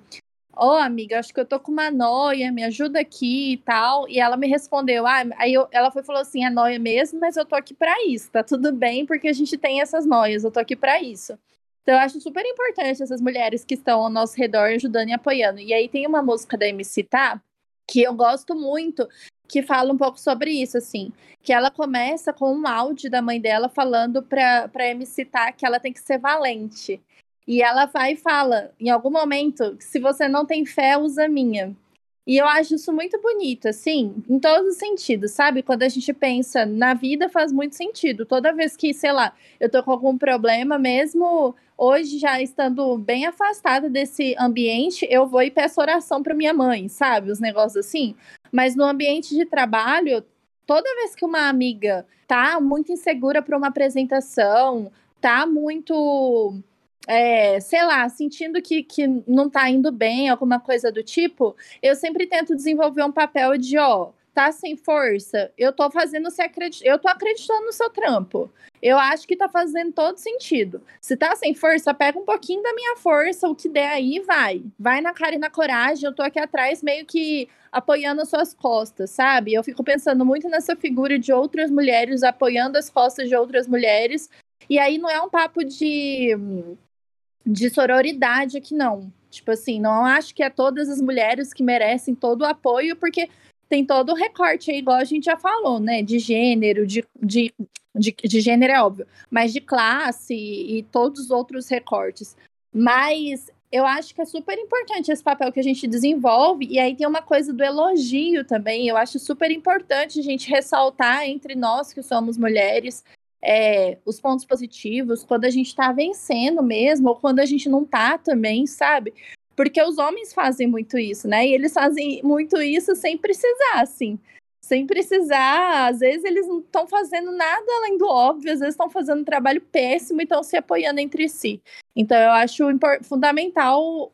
Ô, oh, amiga, acho que eu tô com uma noia, me ajuda aqui e tal. E ela me respondeu: Ah, aí eu, ela foi falou assim: é noia mesmo, mas eu tô aqui para isso, tá tudo bem, porque a gente tem essas noias, eu tô aqui para isso. Então, eu acho super importante essas mulheres que estão ao nosso redor ajudando e apoiando. E aí tem uma música da MC Tá, que eu gosto muito, que fala um pouco sobre isso, assim. Que ela começa com um áudio da mãe dela falando pra, pra MC Tá que ela tem que ser valente. E ela vai e fala, em algum momento, se você não tem fé, usa minha. E eu acho isso muito bonito, assim, em todos os sentidos, sabe? Quando a gente pensa na vida, faz muito sentido. Toda vez que, sei lá, eu tô com algum problema, mesmo hoje já estando bem afastada desse ambiente, eu vou e peço oração para minha mãe, sabe? Os negócios assim. Mas no ambiente de trabalho, toda vez que uma amiga tá muito insegura para uma apresentação, tá muito é, sei lá, sentindo que, que não tá indo bem, alguma coisa do tipo, eu sempre tento desenvolver um papel de, ó, tá sem força, eu tô fazendo você acreditar, eu tô acreditando no seu trampo. Eu acho que tá fazendo todo sentido. Se tá sem força, pega um pouquinho da minha força, o que der aí, vai. Vai na cara e na coragem, eu tô aqui atrás meio que apoiando as suas costas, sabe? Eu fico pensando muito nessa figura de outras mulheres apoiando as costas de outras mulheres. E aí não é um papo de de sororidade aqui, não. Tipo assim, não acho que é todas as mulheres que merecem todo o apoio, porque tem todo o recorte aí, igual a gente já falou, né? De gênero, de, de, de, de gênero é óbvio, mas de classe e todos os outros recortes. Mas eu acho que é super importante esse papel que a gente desenvolve, e aí tem uma coisa do elogio também. Eu acho super importante a gente ressaltar entre nós que somos mulheres é, os pontos positivos, quando a gente tá vencendo mesmo, ou quando a gente não tá também, sabe? Porque os homens fazem muito isso, né? E eles fazem muito isso sem precisar, assim. Sem precisar, às vezes eles não estão fazendo nada além do óbvio, às vezes estão fazendo um trabalho péssimo e estão se apoiando entre si. Então eu acho fundamental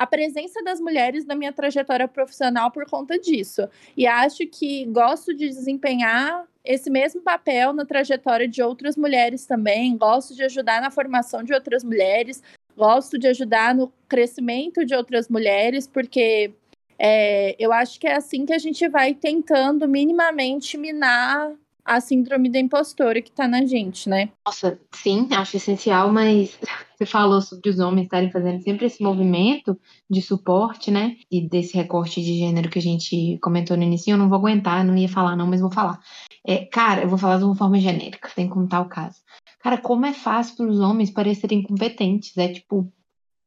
a presença das mulheres na minha trajetória profissional por conta disso. E acho que gosto de desempenhar esse mesmo papel na trajetória de outras mulheres também. Gosto de ajudar na formação de outras mulheres, gosto de ajudar no crescimento de outras mulheres, porque é, eu acho que é assim que a gente vai tentando minimamente minar a síndrome da impostora que tá na gente, né? Nossa, sim, acho essencial, mas você falou sobre os homens estarem fazendo sempre esse movimento de suporte, né? E desse recorte de gênero que a gente comentou no início, eu não vou aguentar, não ia falar não, mas vou falar. É, cara, eu vou falar de uma forma genérica, sem contar o caso. Cara, como é fácil para os homens parecerem competentes. É tipo,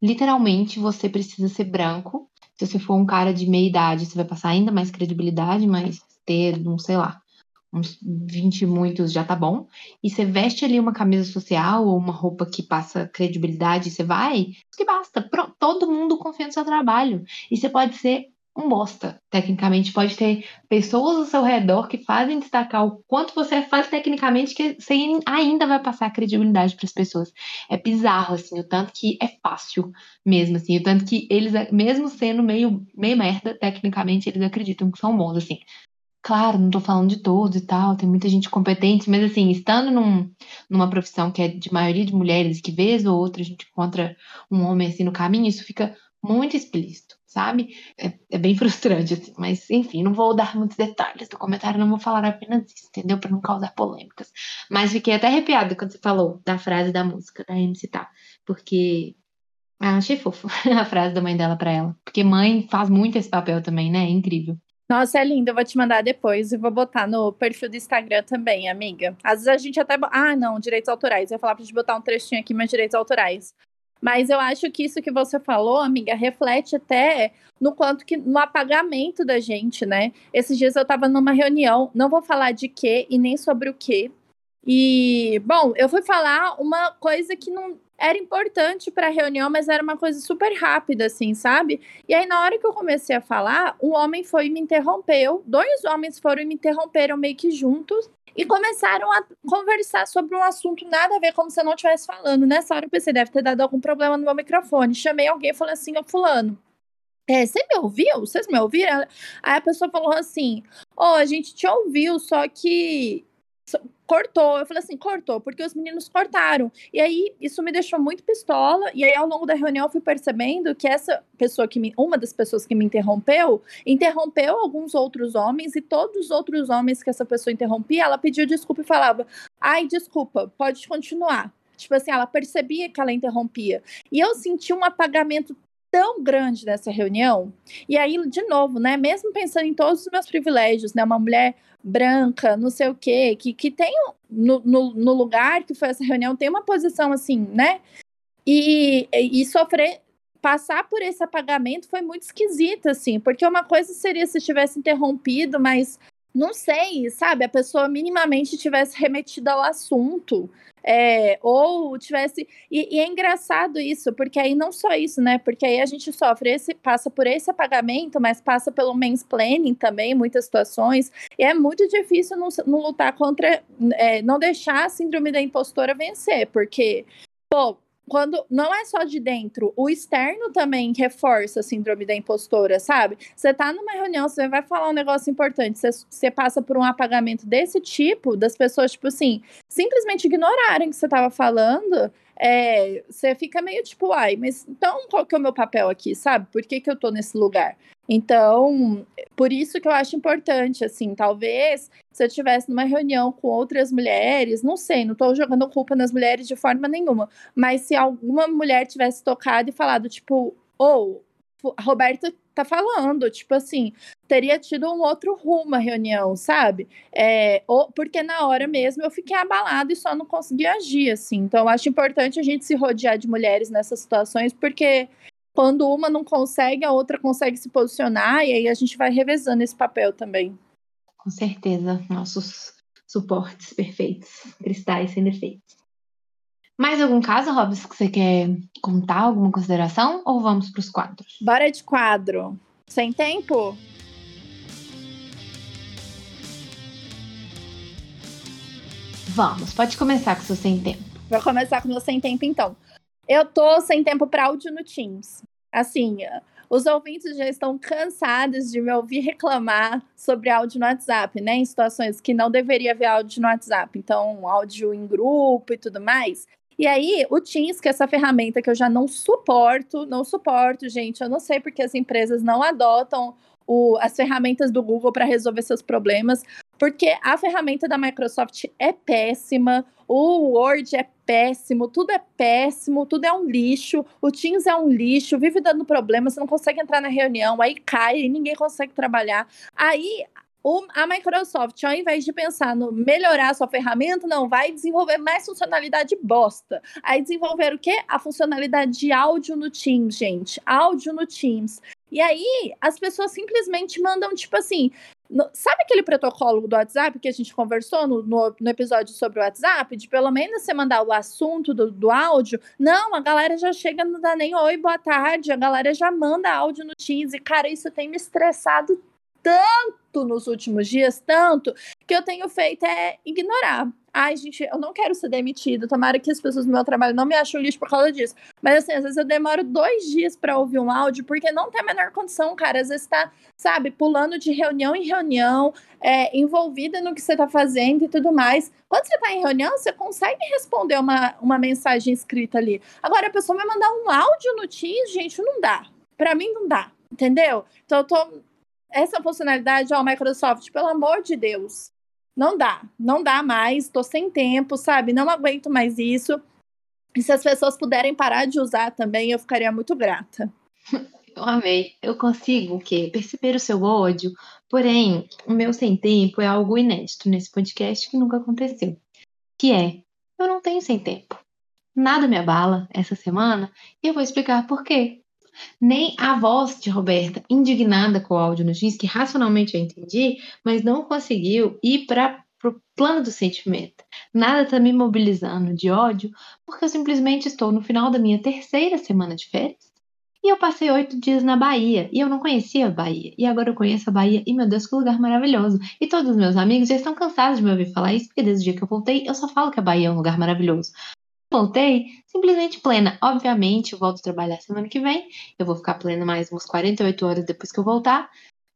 literalmente você precisa ser branco. Se você for um cara de meia idade, você vai passar ainda mais credibilidade, mas ter, não sei lá, uns 20 e muitos já tá bom. E você veste ali uma camisa social ou uma roupa que passa credibilidade, você vai, que basta. Pronto, todo mundo confia no seu trabalho. E você pode ser um bosta, tecnicamente. Pode ter pessoas ao seu redor que fazem destacar o quanto você faz tecnicamente que você ainda vai passar credibilidade para as pessoas. É bizarro, assim, o tanto que é fácil mesmo, assim, o tanto que eles, mesmo sendo meio, meio merda, tecnicamente, eles acreditam que são bons, assim. Claro, não tô falando de todos e tal, tem muita gente competente, mas assim, estando num, numa profissão que é de maioria de mulheres, que vez ou outra a gente encontra um homem assim no caminho, isso fica muito explícito sabe? É, é, bem frustrante, assim, mas enfim, não vou dar muitos detalhes do comentário, não vou falar apenas isso, entendeu? Para não causar polêmicas. Mas fiquei até arrepiada quando você falou da frase da música da MC Tá, porque ah, achei fofo a frase da mãe dela para ela, porque mãe faz muito esse papel também, né? É incrível. Nossa, é lindo. Eu vou te mandar depois e vou botar no perfil do Instagram também, amiga. Às vezes a gente até. Ah, não, direitos autorais. Eu ia falar pra gente botar um trechinho aqui, mas direitos autorais. Mas eu acho que isso que você falou, amiga, reflete até no quanto que no apagamento da gente, né? Esses dias eu estava numa reunião, não vou falar de quê e nem sobre o quê. E, bom, eu fui falar uma coisa que não era importante para a reunião, mas era uma coisa super rápida, assim, sabe? E aí, na hora que eu comecei a falar, um homem foi e me interrompeu, dois homens foram e me interromperam meio que juntos, e começaram a conversar sobre um assunto nada a ver, como se eu não estivesse falando. Nessa hora eu pensei, deve ter dado algum problema no meu microfone. Chamei alguém e falei assim, ô fulano, é, você me ouviu? Vocês me ouviram? Aí a pessoa falou assim, ó, oh, a gente te ouviu, só que cortou. Eu falei assim, cortou, porque os meninos cortaram. E aí, isso me deixou muito pistola. E aí, ao longo da reunião, eu fui percebendo que essa pessoa que me. Uma das pessoas que me interrompeu, interrompeu alguns outros homens, e todos os outros homens que essa pessoa interrompia, ela pediu desculpa e falava: ai, desculpa, pode continuar. Tipo assim, ela percebia que ela interrompia. E eu senti um apagamento tão grande nessa reunião. E aí, de novo, né? Mesmo pensando em todos os meus privilégios, né? Uma mulher branca, não sei o quê, que, que tem no, no, no lugar que foi essa reunião, tem uma posição assim, né? E, e sofrer, passar por esse apagamento foi muito esquisito, assim, porque uma coisa seria se tivesse interrompido, mas não sei, sabe? A pessoa minimamente tivesse remetido ao assunto. É, ou tivesse. E, e, é engraçado isso, porque aí não só isso, né? Porque aí a gente sofre esse, passa por esse apagamento, mas passa pelo mansplaining também, muitas situações. E é muito difícil não, não lutar contra. É, não deixar a síndrome da impostora vencer, porque, pô, quando não é só de dentro, o externo também reforça a síndrome da impostora, sabe? Você tá numa reunião, você vai falar um negócio importante, você, você passa por um apagamento desse tipo, das pessoas, tipo assim, simplesmente ignorarem o que você tava falando, é, você fica meio tipo, ai, mas então qual que é o meu papel aqui, sabe? Por que, que eu tô nesse lugar? Então, por isso que eu acho importante, assim, talvez se eu estivesse numa reunião com outras mulheres, não sei, não estou jogando culpa nas mulheres de forma nenhuma, mas se alguma mulher tivesse tocado e falado, tipo, ou oh, Roberta tá falando, tipo assim, teria tido um outro rumo a reunião, sabe? É, ou, porque na hora mesmo eu fiquei abalada e só não consegui agir, assim. Então, acho importante a gente se rodear de mulheres nessas situações, porque quando uma não consegue, a outra consegue se posicionar, e aí a gente vai revezando esse papel também. Com certeza, nossos suportes perfeitos, cristais sem defeitos. Mais algum caso, Robson, que você quer contar? Alguma consideração? Ou vamos para os quadros? Bora de quadro. Sem tempo? Vamos, pode começar com o seu sem tempo. Vou começar com o meu sem tempo, então. Eu tô sem tempo para áudio no Teams. Assim, os ouvintes já estão cansados de me ouvir reclamar sobre áudio no WhatsApp, né? Em situações que não deveria haver áudio no WhatsApp. Então, áudio em grupo e tudo mais. E aí, o Teams, que é essa ferramenta que eu já não suporto, não suporto, gente. Eu não sei porque as empresas não adotam o, as ferramentas do Google para resolver seus problemas porque a ferramenta da Microsoft é péssima, o Word é péssimo, tudo é péssimo, tudo é um lixo, o Teams é um lixo, vive dando problema, você não consegue entrar na reunião, aí cai, e ninguém consegue trabalhar. Aí a Microsoft, ao invés de pensar no melhorar a sua ferramenta, não, vai desenvolver mais funcionalidade bosta. Aí desenvolver o quê? A funcionalidade de áudio no Teams, gente. Áudio no Teams. E aí, as pessoas simplesmente mandam, tipo assim, Sabe aquele protocolo do WhatsApp que a gente conversou no, no, no, episódio sobre o WhatsApp? De pelo menos você mandar o assunto do, do áudio? Não, a galera já chega, não dá nem oi, boa tarde. A galera já manda áudio no Teams. E, cara, isso tem me estressado tanto nos últimos dias, tanto, que eu tenho feito é ignorar. Ai, gente, eu não quero ser demitido. Tomara que as pessoas do meu trabalho não me achem lixo por causa disso. Mas assim, às vezes eu demoro dois dias para ouvir um áudio, porque não tem a menor condição, cara. Às vezes tá, sabe, pulando de reunião em reunião, é, envolvida no que você tá fazendo e tudo mais. Quando você tá em reunião, você consegue responder uma, uma mensagem escrita ali. Agora, a pessoa vai mandar um áudio no Teams, gente, não dá. Para mim, não dá. Entendeu? Então, eu tô essa funcionalidade, ó, Microsoft, pelo amor de Deus, não dá, não dá mais, tô sem tempo, sabe? Não aguento mais isso. E se as pessoas puderem parar de usar também, eu ficaria muito grata. Eu amei. Eu consigo o quê? Perceber o seu ódio. Porém, o meu sem tempo é algo inédito nesse podcast que nunca aconteceu. Que é, eu não tenho sem tempo. Nada me abala essa semana e eu vou explicar por quê nem a voz de Roberta, indignada com o áudio no Teams, que racionalmente eu entendi, mas não conseguiu ir para o plano do sentimento. Nada está me mobilizando de ódio, porque eu simplesmente estou no final da minha terceira semana de férias. E eu passei oito dias na Bahia, e eu não conhecia a Bahia. E agora eu conheço a Bahia, e meu Deus, que lugar maravilhoso. E todos os meus amigos já estão cansados de me ouvir falar isso, porque desde o dia que eu voltei, eu só falo que a Bahia é um lugar maravilhoso voltei simplesmente plena. Obviamente, eu volto a trabalhar semana que vem. Eu vou ficar plena mais umas 48 horas depois que eu voltar,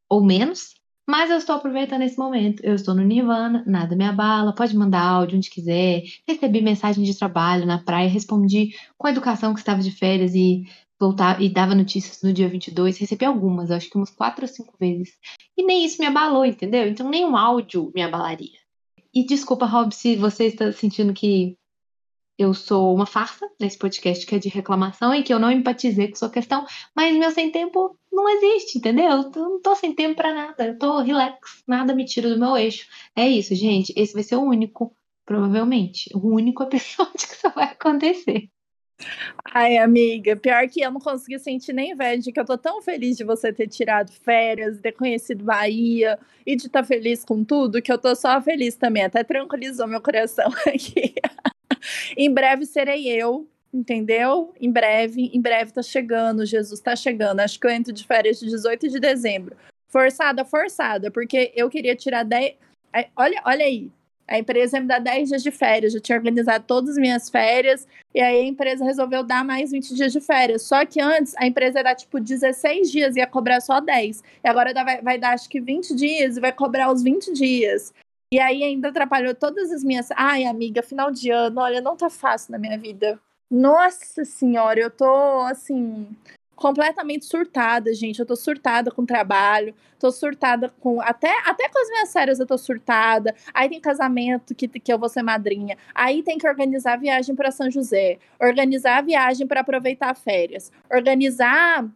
ou menos. Mas eu estou aproveitando esse momento. Eu estou no Nirvana, nada me abala. Pode mandar áudio onde quiser. Recebi mensagem de trabalho na praia, respondi com a educação que estava de férias e voltar e dava notícias no dia 22. Recebi algumas, acho que umas quatro ou cinco vezes. E nem isso me abalou, entendeu? Então nem um áudio me abalaria. E desculpa, Rob, se você está sentindo que eu sou uma farsa nesse podcast que é de reclamação e que eu não empatizei com sua questão, mas meu sem tempo não existe, entendeu? Eu não tô sem tempo para nada, eu tô relax, nada me tira do meu eixo. É isso, gente. Esse vai ser o único, provavelmente, o único episódio que isso vai acontecer. Ai, amiga, pior que eu não consegui sentir nem inveja, que eu tô tão feliz de você ter tirado férias, ter conhecido Bahia e de estar tá feliz com tudo, que eu tô só feliz também. Até tranquilizou meu coração aqui. Em breve serei eu, entendeu? Em breve, em breve tá chegando, Jesus tá chegando. Acho que eu entro de férias de 18 de dezembro. Forçada, forçada, porque eu queria tirar 10. Olha, olha aí, a empresa me dá 10 dias de férias, eu tinha organizado todas as minhas férias, e aí a empresa resolveu dar mais 20 dias de férias. Só que antes a empresa ia dar tipo 16 dias e ia cobrar só 10. E agora vai, vai dar acho que 20 dias e vai cobrar os 20 dias. E aí ainda atrapalhou todas as minhas. Ai, amiga, final de ano, olha, não tá fácil na minha vida. Nossa senhora, eu tô assim completamente surtada, gente. Eu tô surtada com trabalho, tô surtada com. Até, até com as minhas séries eu tô surtada. Aí tem casamento que, que eu vou ser madrinha. Aí tem que organizar a viagem para São José, organizar a viagem para aproveitar férias, organizar.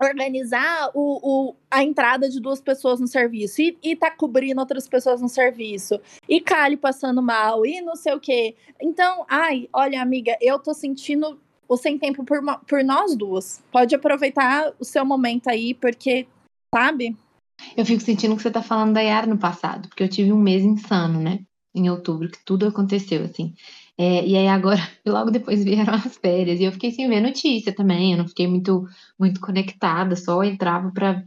Organizar o, o, a entrada de duas pessoas no serviço e, e tá cobrindo outras pessoas no serviço, e Cali passando mal, e não sei o quê. Então, ai, olha, amiga, eu tô sentindo o Sem Tempo por, por nós duas. Pode aproveitar o seu momento aí, porque, sabe? Eu fico sentindo que você tá falando da Yara no passado, porque eu tive um mês insano, né? Em outubro, que tudo aconteceu, assim. É, e aí agora, logo depois vieram as férias, e eu fiquei sem ver notícia também, eu não fiquei muito, muito conectada, só entrava para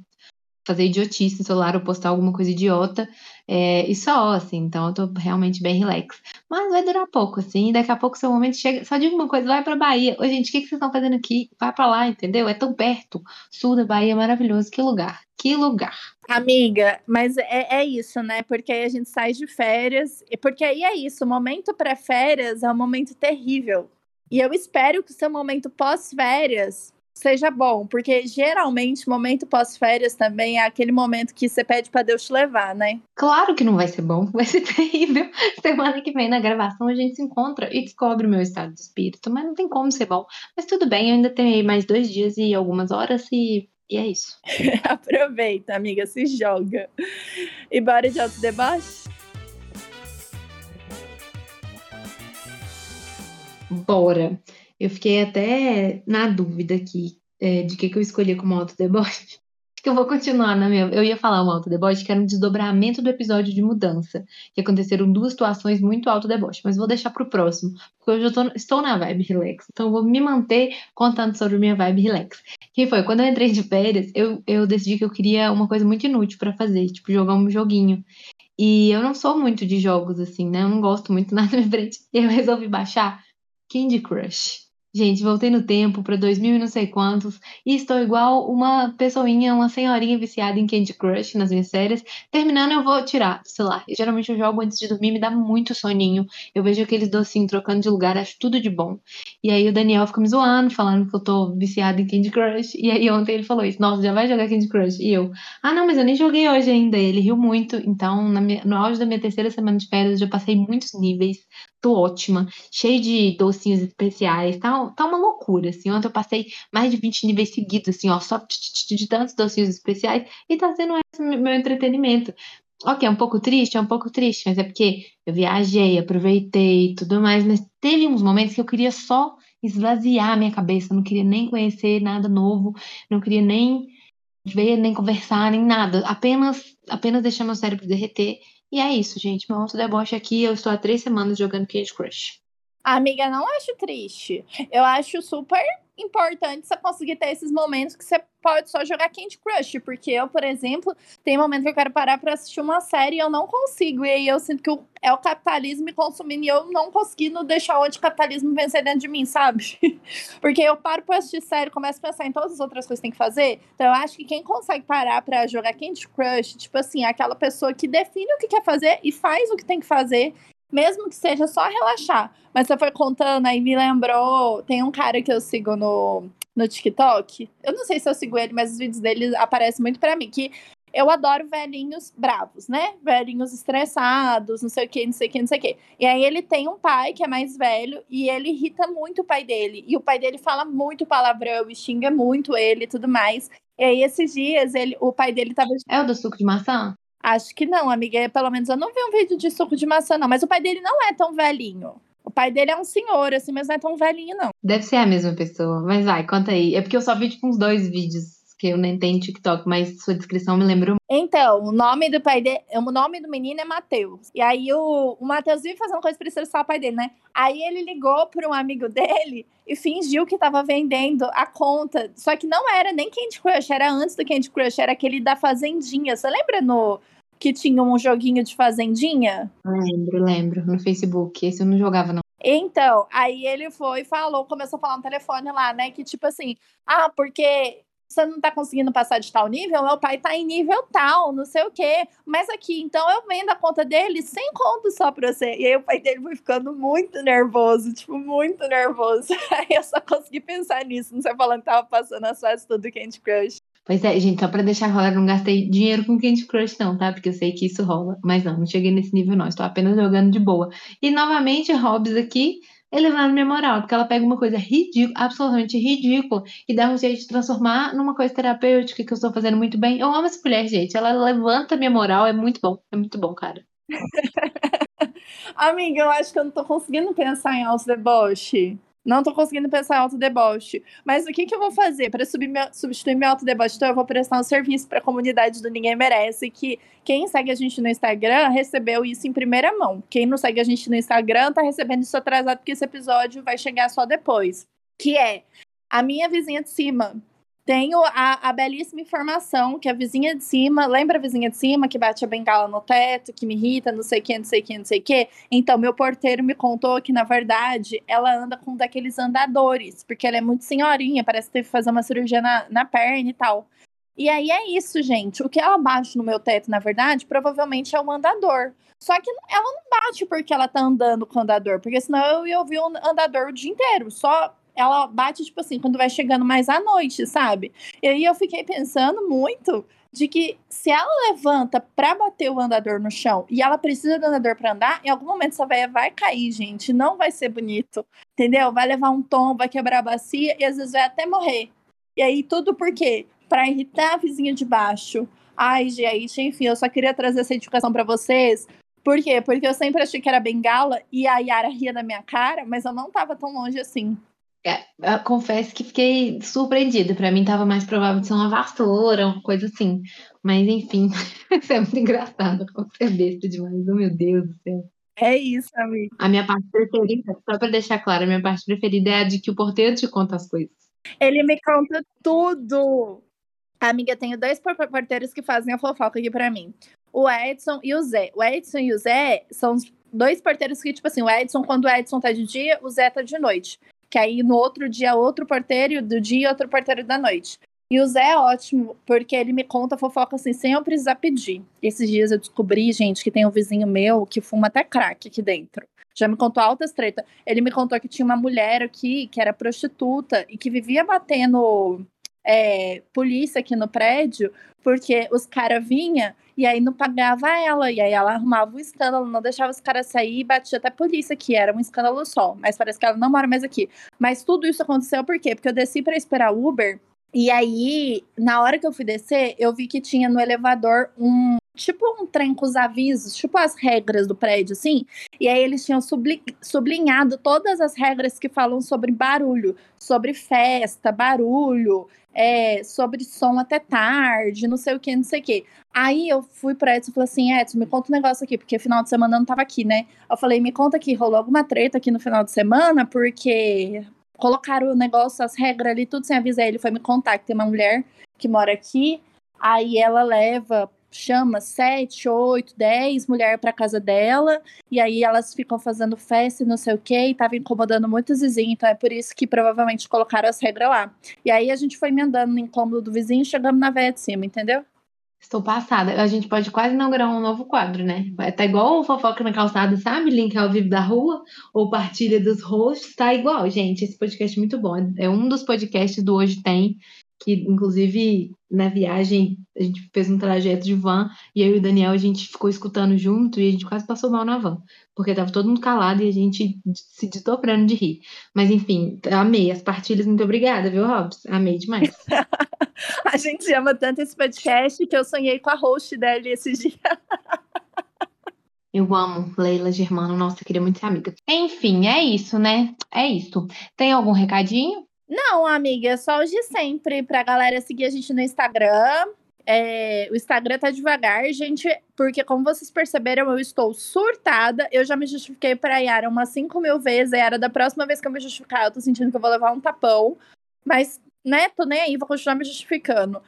fazer idiotice no celular ou postar alguma coisa idiota, é, e só, assim, então eu tô realmente bem relax. Mas vai durar pouco, assim, daqui a pouco seu momento chega. Só digo uma coisa, vai pra Bahia. Ô, gente, o que, que vocês estão fazendo aqui? Vai pra lá, entendeu? É tão perto. Sul da Bahia é maravilhoso. Que lugar, que lugar. Amiga, mas é, é isso, né? Porque aí a gente sai de férias, porque aí é isso, o momento pré-férias é um momento terrível. E eu espero que o seu momento pós-férias seja bom, porque geralmente momento pós-férias também é aquele momento que você pede para Deus te levar, né? Claro que não vai ser bom, vai ser terrível. Semana que vem na gravação a gente se encontra e descobre o meu estado de espírito, mas não tem como ser bom. Mas tudo bem, eu ainda tenho aí mais dois dias e algumas horas e, e é isso. Aproveita, amiga, se joga. E bora de alto deboche? Bora. Eu fiquei até na dúvida aqui é, de que, que eu escolhi como auto-deboche. Que eu vou continuar na minha. Eu ia falar um auto-deboche que era um desdobramento do episódio de mudança, que aconteceram duas situações muito auto-deboche, mas vou deixar para o próximo, porque hoje eu tô, estou na vibe relax, então vou me manter contando sobre minha vibe relax. Que foi, quando eu entrei de férias, eu, eu decidi que eu queria uma coisa muito inútil para fazer, tipo jogar um joguinho. E eu não sou muito de jogos assim, né? Eu não gosto muito nada na frente. E eu resolvi baixar Candy Crush. Gente, voltei no tempo para 2000 e não sei quantos e estou igual uma pessoinha, uma senhorinha viciada em Candy Crush nas minhas séries. Terminando, eu vou tirar do celular. Geralmente eu jogo antes de dormir, me dá muito soninho. Eu vejo aqueles docinhos trocando de lugar, acho tudo de bom. E aí o Daniel fica me zoando, falando que eu tô viciada em Candy Crush. E aí ontem ele falou isso: Nossa, já vai jogar Candy Crush? E eu, Ah, não, mas eu nem joguei hoje ainda. Ele riu muito. Então, minha, no auge da minha terceira semana de férias, eu já passei muitos níveis tô ótima, cheio de docinhos especiais, tá, tá uma loucura, assim, ontem eu passei mais de 20 níveis seguidos, assim, ó, só de tantos docinhos especiais, e tá sendo esse meu entretenimento. Ok, é um pouco triste, é um pouco triste, mas é porque eu viajei, aproveitei tudo mais, mas teve uns momentos que eu queria só esvaziar minha cabeça, não queria nem conhecer nada novo, não queria nem ver, nem conversar, nem nada, apenas, apenas deixar meu cérebro derreter e é isso, gente. Meu alto deboche aqui, eu estou há três semanas jogando Candy Crush. Amiga, não acho triste. Eu acho super importante você conseguir ter esses momentos que você pode só jogar Candy Crush, porque eu, por exemplo, tem momento que eu quero parar para assistir uma série e eu não consigo, e aí eu sinto que é o capitalismo me consumindo e eu não conseguindo deixar o anticapitalismo vencer dentro de mim, sabe? porque eu paro para assistir série começo a pensar em todas as outras coisas que tem que fazer, então eu acho que quem consegue parar para jogar Candy Crush, tipo assim, é aquela pessoa que define o que quer fazer e faz o que tem que fazer mesmo que seja só relaxar. Mas você foi contando, aí me lembrou. Tem um cara que eu sigo no, no TikTok. Eu não sei se eu sigo ele, mas os vídeos dele aparecem muito para mim. Que eu adoro velhinhos bravos, né? Velhinhos estressados, não sei o que, não sei o que, não sei o que. E aí ele tem um pai que é mais velho e ele irrita muito o pai dele. E o pai dele fala muito palavrão e xinga muito ele e tudo mais. E aí esses dias ele, o pai dele tava. É o do suco de maçã? Acho que não, amiga. Pelo menos eu não vi um vídeo de suco de maçã, não. Mas o pai dele não é tão velhinho. O pai dele é um senhor, assim, mas não é tão velhinho, não. Deve ser a mesma pessoa. Mas vai, conta aí. É porque eu só vi, tipo, uns dois vídeos que eu nem tenho TikTok, mas sua descrição me lembrou. Então, o nome do pai dele, o nome do menino é Matheus. E aí o, o Matheus vive fazendo coisa pra estressar o pai dele, né? Aí ele ligou para um amigo dele e fingiu que tava vendendo a conta. Só que não era nem Candy Crush, era antes do Candy Crush, era aquele da Fazendinha. Você lembra no que tinha um joguinho de Fazendinha? Lembro, lembro, no Facebook. Esse eu não jogava, não. Então, aí ele foi e falou, começou a falar no telefone lá, né? Que tipo assim, ah, porque você não tá conseguindo passar de tal nível, meu pai tá em nível tal, não sei o quê. Mas aqui, então eu vendo a conta dele sem conto só pra você. E aí o pai dele foi ficando muito nervoso, tipo, muito nervoso. Aí eu só consegui pensar nisso, não sei falando que tava passando as fases tudo Candy Crush. Pois é, gente, só pra deixar rolar, não gastei dinheiro com Candy Crush, não, tá? Porque eu sei que isso rola. Mas não, não cheguei nesse nível, não. Estou apenas jogando de boa. E novamente, Hobbs aqui elevando minha moral, porque ela pega uma coisa ridícula, absolutamente ridícula, e dá um jeito de transformar numa coisa terapêutica que eu estou fazendo muito bem. Eu amo essa mulher, gente. Ela levanta minha moral, é muito bom. É muito bom, cara. Amiga, eu acho que eu não tô conseguindo pensar em Alce Deboche. Não tô conseguindo pensar em autodeboche. Mas o que, que eu vou fazer para substituir meu autodeboche? Então, eu vou prestar um serviço para a comunidade do Ninguém Merece. Que quem segue a gente no Instagram recebeu isso em primeira mão. Quem não segue a gente no Instagram tá recebendo isso atrasado, porque esse episódio vai chegar só depois. Que é a minha vizinha de cima tenho a, a, belíssima informação que a vizinha de cima, lembra a vizinha de cima que bate a bengala no teto, que me irrita, não sei o que, não sei o que, não sei o que? Então, meu porteiro me contou que, na verdade, ela anda com daqueles andadores, porque ela é muito senhorinha, parece que teve que fazer uma cirurgia na, na perna e tal. E aí é isso, gente. O que ela bate no meu teto, na verdade, provavelmente é um andador. Só que ela não bate porque ela tá andando com o andador, porque senão eu ia ouvir um andador o dia inteiro, só ela bate, tipo assim, quando vai chegando mais à noite, sabe? E aí eu fiquei pensando muito de que se ela levanta pra bater o andador no chão e ela precisa do andador pra andar, em algum momento essa velha vai cair, gente. Não vai ser bonito, entendeu? Vai levar um tom, vai quebrar a bacia e às vezes vai até morrer. E aí tudo por quê? Pra irritar a vizinha de baixo. Ai, gente, enfim, eu só queria trazer essa educação para vocês. Por quê? Porque eu sempre achei que era bengala e a Yara ria da minha cara, mas eu não tava tão longe assim. É, confesso que fiquei surpreendida. Para mim tava mais provável de ser uma vassoura, uma coisa assim. Mas enfim, isso é muito engraçado. Você é besta demais, oh, meu Deus do céu. É isso, amigo. A minha parte preferida, só para deixar claro, a minha parte preferida é a de que o porteiro te conta as coisas. Ele me conta tudo. Amiga, tenho dois porteiros que fazem a fofoca aqui para mim. O Edson e o Zé. O Edson e o Zé são os dois porteiros que, tipo assim, o Edson, quando o Edson tá de dia, o Zé tá de noite que aí no outro dia outro porteiro do dia outro porteiro da noite. E o Zé é ótimo, porque ele me conta fofoca assim, sem eu precisar pedir. Esses dias eu descobri, gente, que tem um vizinho meu que fuma até crack aqui dentro. Já me contou altas tretas. Ele me contou que tinha uma mulher aqui que era prostituta e que vivia batendo é, polícia aqui no prédio, porque os caras vinham e aí não pagava ela, e aí ela arrumava o um escândalo, não deixava os caras sair e batia até a polícia, que era um escândalo só, mas parece que ela não mora mais aqui. Mas tudo isso aconteceu por quê? Porque eu desci para esperar Uber, e aí, na hora que eu fui descer, eu vi que tinha no elevador um tipo um trem com os avisos, tipo as regras do prédio, assim. E aí eles tinham sublinhado todas as regras que falam sobre barulho, sobre festa, barulho, é, sobre som até tarde, não sei o que, não sei o que. Aí eu fui pra Edson e falei assim, Edson, me conta um negócio aqui, porque final de semana eu não tava aqui, né? Eu falei, me conta aqui, rolou alguma treta aqui no final de semana, porque colocaram o negócio, as regras ali, tudo sem avisar. Ele foi me contar que tem uma mulher que mora aqui, aí ela leva chama sete, oito, dez mulheres para casa dela, e aí elas ficam fazendo festa e não sei o que, e tava incomodando muitos vizinhos, então é por isso que provavelmente colocaram as regras lá. E aí a gente foi emendando no incômodo do vizinho e chegamos na véia de cima, entendeu? Estou passada. A gente pode quase inaugurar um novo quadro, né? Tá igual o Fofoca na Calçada, sabe? Link ao vivo da rua ou partilha dos hosts. Tá igual, gente. Esse podcast é muito bom. É um dos podcasts do Hoje Tem que inclusive na viagem a gente fez um trajeto de van e eu e o Daniel a gente ficou escutando junto e a gente quase passou mal na van, porque tava todo mundo calado e a gente se desdobrando de rir. Mas enfim, amei as partilhas, muito obrigada, viu, Robs? Amei demais. a gente ama tanto esse podcast que eu sonhei com a host dele esses dias. Eu amo Leila Germano, nossa, queria muito ser amiga. Enfim, é isso, né? É isso. Tem algum recadinho? Não, amiga, só os de sempre, pra galera seguir a gente no Instagram. É, o Instagram tá devagar, gente, porque como vocês perceberam, eu estou surtada. Eu já me justifiquei pra Yara umas 5 mil vezes. A Yara, da próxima vez que eu me justificar, eu tô sentindo que eu vou levar um tapão. Mas, né, tô nem aí, vou continuar me justificando.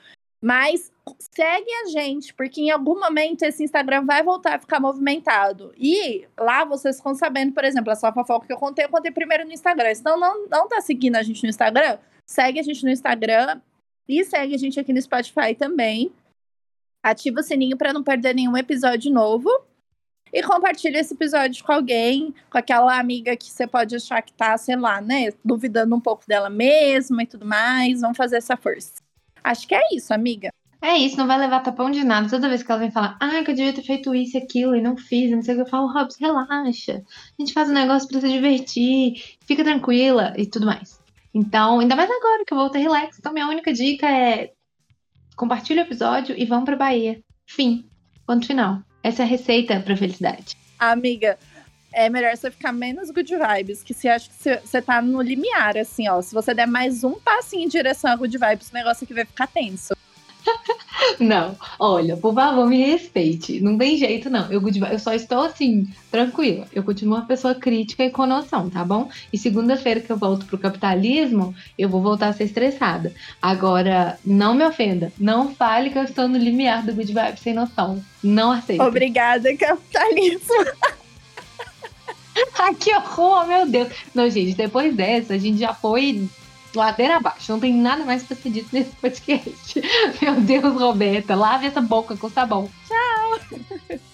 Mas segue a gente, porque em algum momento esse Instagram vai voltar a ficar movimentado. E lá vocês ficam sabendo, por exemplo, essa fofoca que eu contei, eu contei primeiro no Instagram. Então não, não tá seguindo a gente no Instagram? Segue a gente no Instagram e segue a gente aqui no Spotify também. Ativa o sininho para não perder nenhum episódio novo. E compartilha esse episódio com alguém, com aquela amiga que você pode achar que tá, sei lá, né, duvidando um pouco dela mesma e tudo mais. Vamos fazer essa força. Acho que é isso, amiga. É isso, não vai levar tapão de nada. Toda vez que ela vem falar, ah, que eu devia ter feito isso e aquilo e não fiz, não sei o que, eu falo, Robson, relaxa. A gente faz um negócio pra se divertir, fica tranquila e tudo mais. Então, ainda mais agora que eu vou ter relax. Então, minha única dica é compartilhe o episódio e vamos pra Bahia. Fim. Ponto final. Essa é a receita pra felicidade. Amiga, é melhor você ficar menos good vibes, que você acha que você tá no limiar, assim, ó. Se você der mais um passinho em direção a good vibes, o negócio aqui vai ficar tenso. Não, olha, por favor, me respeite. Não tem jeito, não. Eu, eu só estou assim, tranquila. Eu continuo uma pessoa crítica e com noção, tá bom? E segunda-feira que eu volto pro capitalismo, eu vou voltar a ser estressada. Agora, não me ofenda. Não fale que eu estou no limiar do good vibe sem noção. Não aceito. Obrigada, capitalismo. Ai, que horror, meu Deus. Não, gente, depois dessa, a gente já foi ladeira abaixo. Não tem nada mais pra ser dito nesse podcast. Meu Deus, Roberta, lave essa boca com sabão. Tchau.